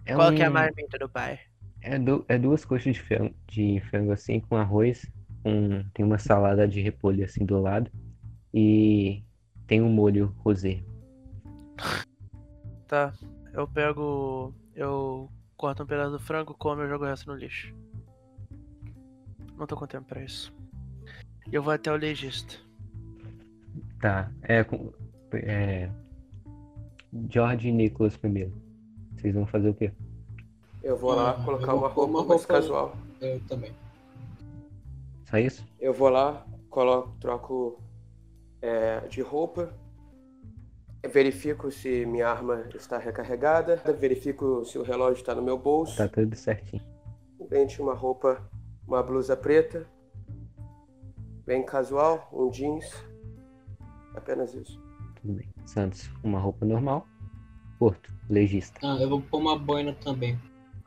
É Qual que é a um- marmita do pai? É, du- é duas coxas de frango, de frango assim, com arroz. Com- tem uma salada de repolho assim do lado. E tem um molho rosé. Tá, eu pego. Eu corto um pedaço do frango, como e jogo o resto no lixo. Não tô com tempo pra isso. E eu vou até o legista. Tá, é, com- é, George e Nicholas primeiro. Vocês vão fazer o quê? Eu vou lá Ah, colocar eu uma vou pôr roupa uma mais roupa- casual. Eu também. Só isso? Eu vou lá, coloco, troco é, de roupa, verifico se minha arma está recarregada, verifico se o relógio está no meu bolso, Tá tudo certinho. dente uma roupa, uma blusa preta, bem casual, um jeans, apenas isso. Tudo bem. Santos, uma roupa normal. Porto, legista. Ah, eu vou pôr uma boina também.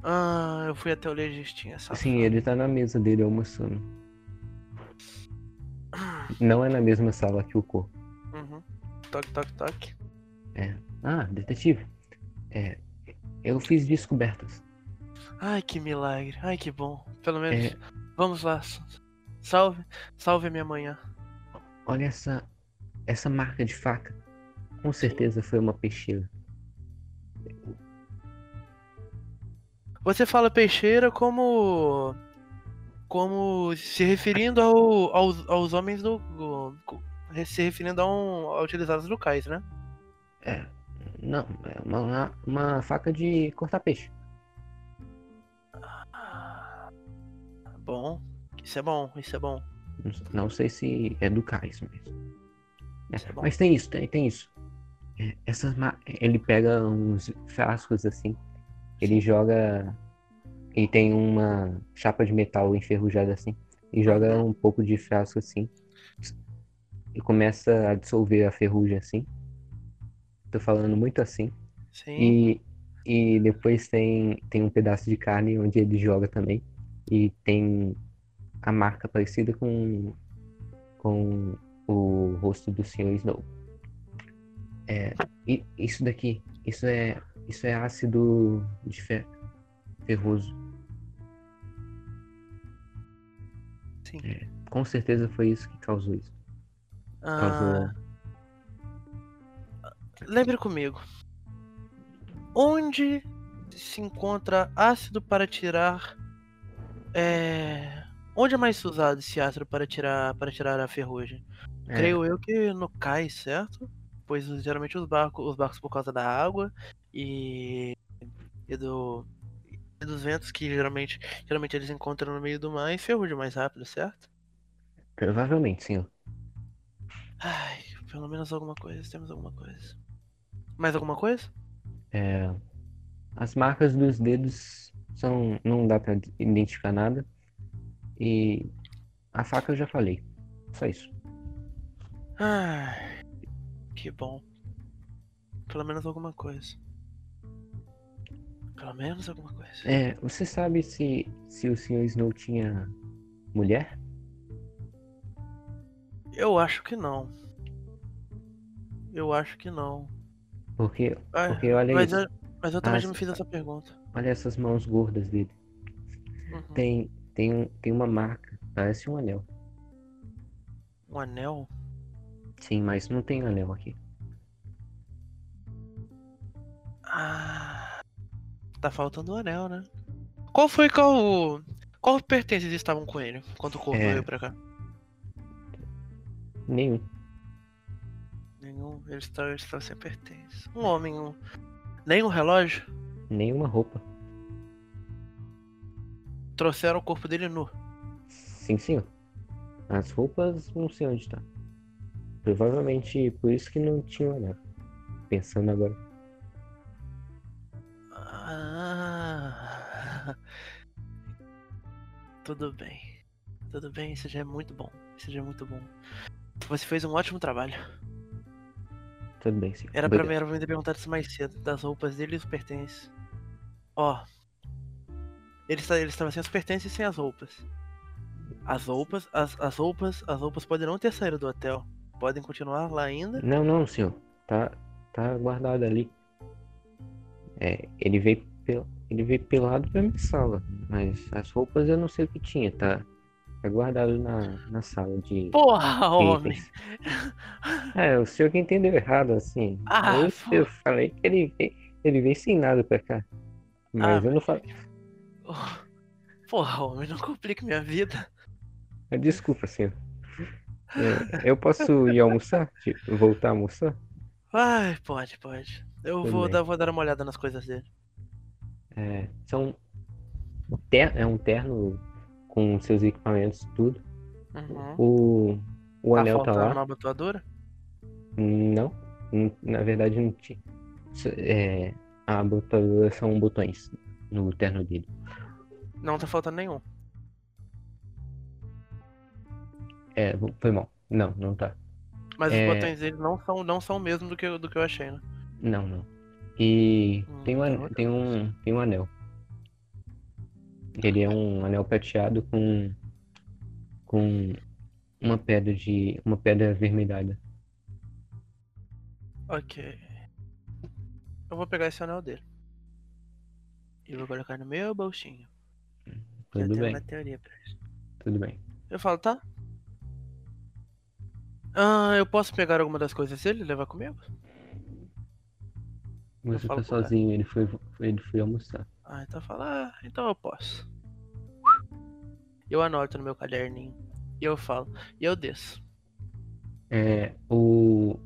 Ah, eu fui até o legistinha. Sim, ele tá na mesa dele almoçando. Não é na mesma sala que o corpo. Uhum. Toque, toque, toque. Ah, detetive. É, eu fiz descobertas. Ai, que milagre. Ai, que bom. Pelo menos. É. Vamos lá. Salve. Salve minha manhã. Olha essa essa marca de faca. Com certeza foi uma peixeira. Você fala peixeira como. Como se referindo ao, aos, aos homens do. do- se referindo a, um, a utilizados locais, né? É, não, é uma, uma faca de cortar peixe. Bom. Isso é bom, isso é bom. Não- sei se é do cais mesmo. É, é mas tem isso, tem, tem isso. É, essas ma- ele pega uns frascos assim, ele joga e tem uma chapa de metal enferrujada assim, e joga um pouco de frasco assim e começa a dissolver a ferrugem assim. Tô falando muito assim. Sim. E, e depois tem, tem um pedaço de carne onde ele joga também. E tem a marca parecida com, com o rosto do Sr. Snow. É, isso daqui, isso é, isso é ácido de fe- ferroso. Sim. Com certeza foi isso que causou isso. Causou. Ah, lembre comigo. Onde se encontra ácido para tirar. É... Onde é mais usado esse ácido para tirar para tirar a ferrugem? É, Creio eu que no cais, certo? Pois geralmente os barcos, os barcos por causa da água e, e do dos ventos que geralmente geralmente eles encontram no meio do mar e ferrugem mais rápido, certo? provavelmente, senhor. Ai, pelo menos alguma coisa, temos alguma coisa. Mais alguma coisa? É, as marcas dos dedos são. não dá pra identificar nada. E a faca eu já falei. Só isso. Ai, que bom. Pelo menos alguma coisa. Pelo menos alguma coisa. É, você sabe se, se o Sr. Snow tinha mulher? Eu acho que não. Eu acho que não. Porque, Ah, porque olha mas, isso. eu, mas eu também Ah, já me fiz essa pergunta. Olha essas mãos gordas dele. Uhum. Tem, tem, um- tem uma marca. Parece um anel. Um anel? Sim, mas não tem anel aqui. Ah. Tá faltando um anel, né? Qual foi qual. Qual pertences estavam com ele quando o corpo É. veio pra cá? Nenhum. Nenhum. Ele estava, ele estava sem pertences. Um homem, um. Nem um relógio. Nenhuma roupa. Trouxeram o corpo dele nu. Sim, senhor. As roupas não sei onde tá. Provavelmente por isso que não tinha anel. Pensando agora. Tudo bem. Tudo bem, isso já é muito bom. Isso já é muito bom. Você fez um ótimo trabalho. Tudo bem, senhor. Era pra, Obrigado. mim, era pra ter perguntado isso mais cedo, das roupas dele e os pertences. Ó. Ele, está, ele estava sem os pertences e sem as roupas. As roupas, as, as roupas, as roupas podem não ter saído do hotel. Podem continuar lá ainda. Não, não, senhor. Tá, tá guardado ali. É, ele veio, pel, ele veio pelado pra minha sala. Mas as roupas eu não sei o que tinha, tá? Tá guardado na, na sala de Porra, homem! É, o senhor que entendeu errado, assim. Ah, eu, eu falei que ele, veio- ele veio sem nada pra cá. Mas Ah, eu não falei. Porra, homem, não complique minha vida. Desculpa, senhor. É, eu posso ir almoçar? Tipo, voltar a almoçar? Ai, pode, pode. Eu Tudo vou bem. dar, vou dar uma olhada nas coisas dele. É, são ter- é um terno com seus equipamentos tudo. Uhum. O, o Tá anel tá faltando lá. uma abotoadora? Não, na verdade não tinha. É, a botadora são botões no terno dele. Não tá faltando nenhum. É, foi mal. Não, não tá. Mas É. os botões dele não são, não são o mesmo do que, do que eu achei, né? Não, não. E Hum, tem, um, tem um, tem um anel. Ele é um anel prateado com, com uma pedra de. uma pedra avermelhada. Ok. Eu vou pegar esse anel dele. E vou colocar no meu bolsinho. Tudo tenho bem, uma teoria pra isso. tudo bem. Eu falo, tá? Ah, eu posso pegar alguma das coisas dele e levar comigo? Você falo tá pro cara. sozinho, ele foi, ele foi almoçar. Ah, então fala, ah, então eu posso. Eu anoto no meu caderninho. E eu falo. E eu desço. É, o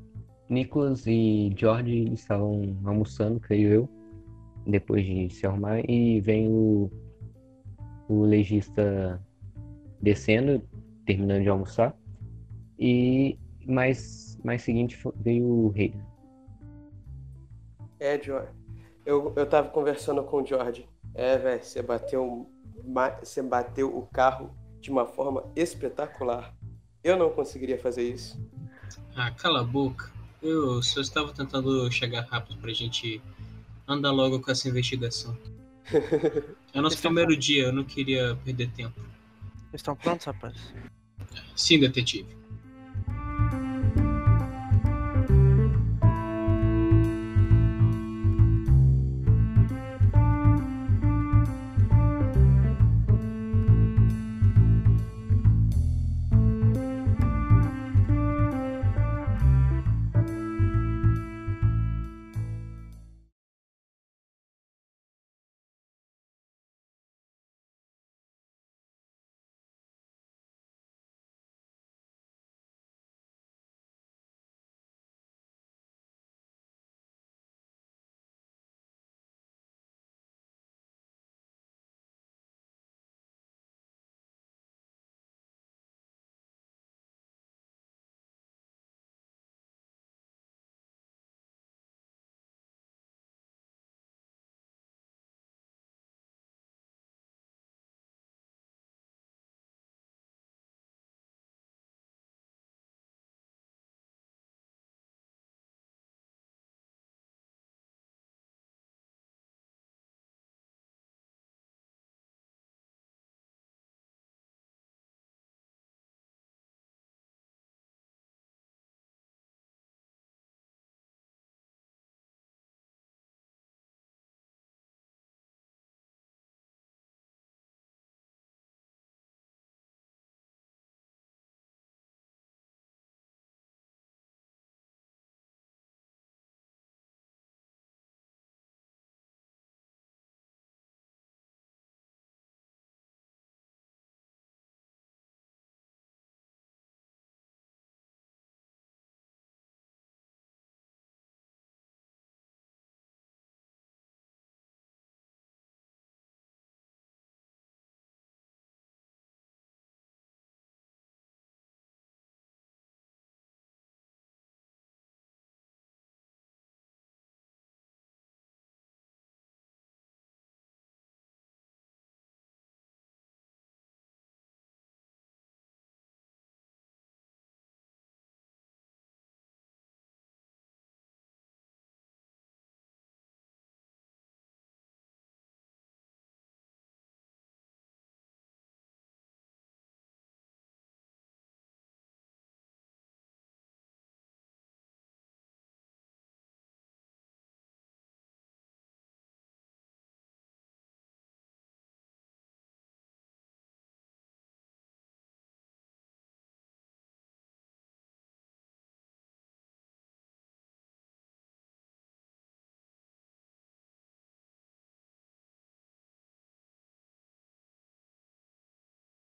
Nicholas e George estavam almoçando, creio eu, depois de se arrumar, e vem o, o legista descendo, terminando de almoçar, e mais, mais seguinte veio o rei. É, George. Eu, eu tava conversando com o George. É, velho, você bateu, você bateu o carro de uma forma espetacular. Eu não conseguiria fazer isso. Ah, cala a boca. Eu só estava tentando chegar rápido pra gente andar logo com essa investigação. É nosso primeiro dia, eu não queria perder tempo. Estão prontos, rapazes? Sim, detetive.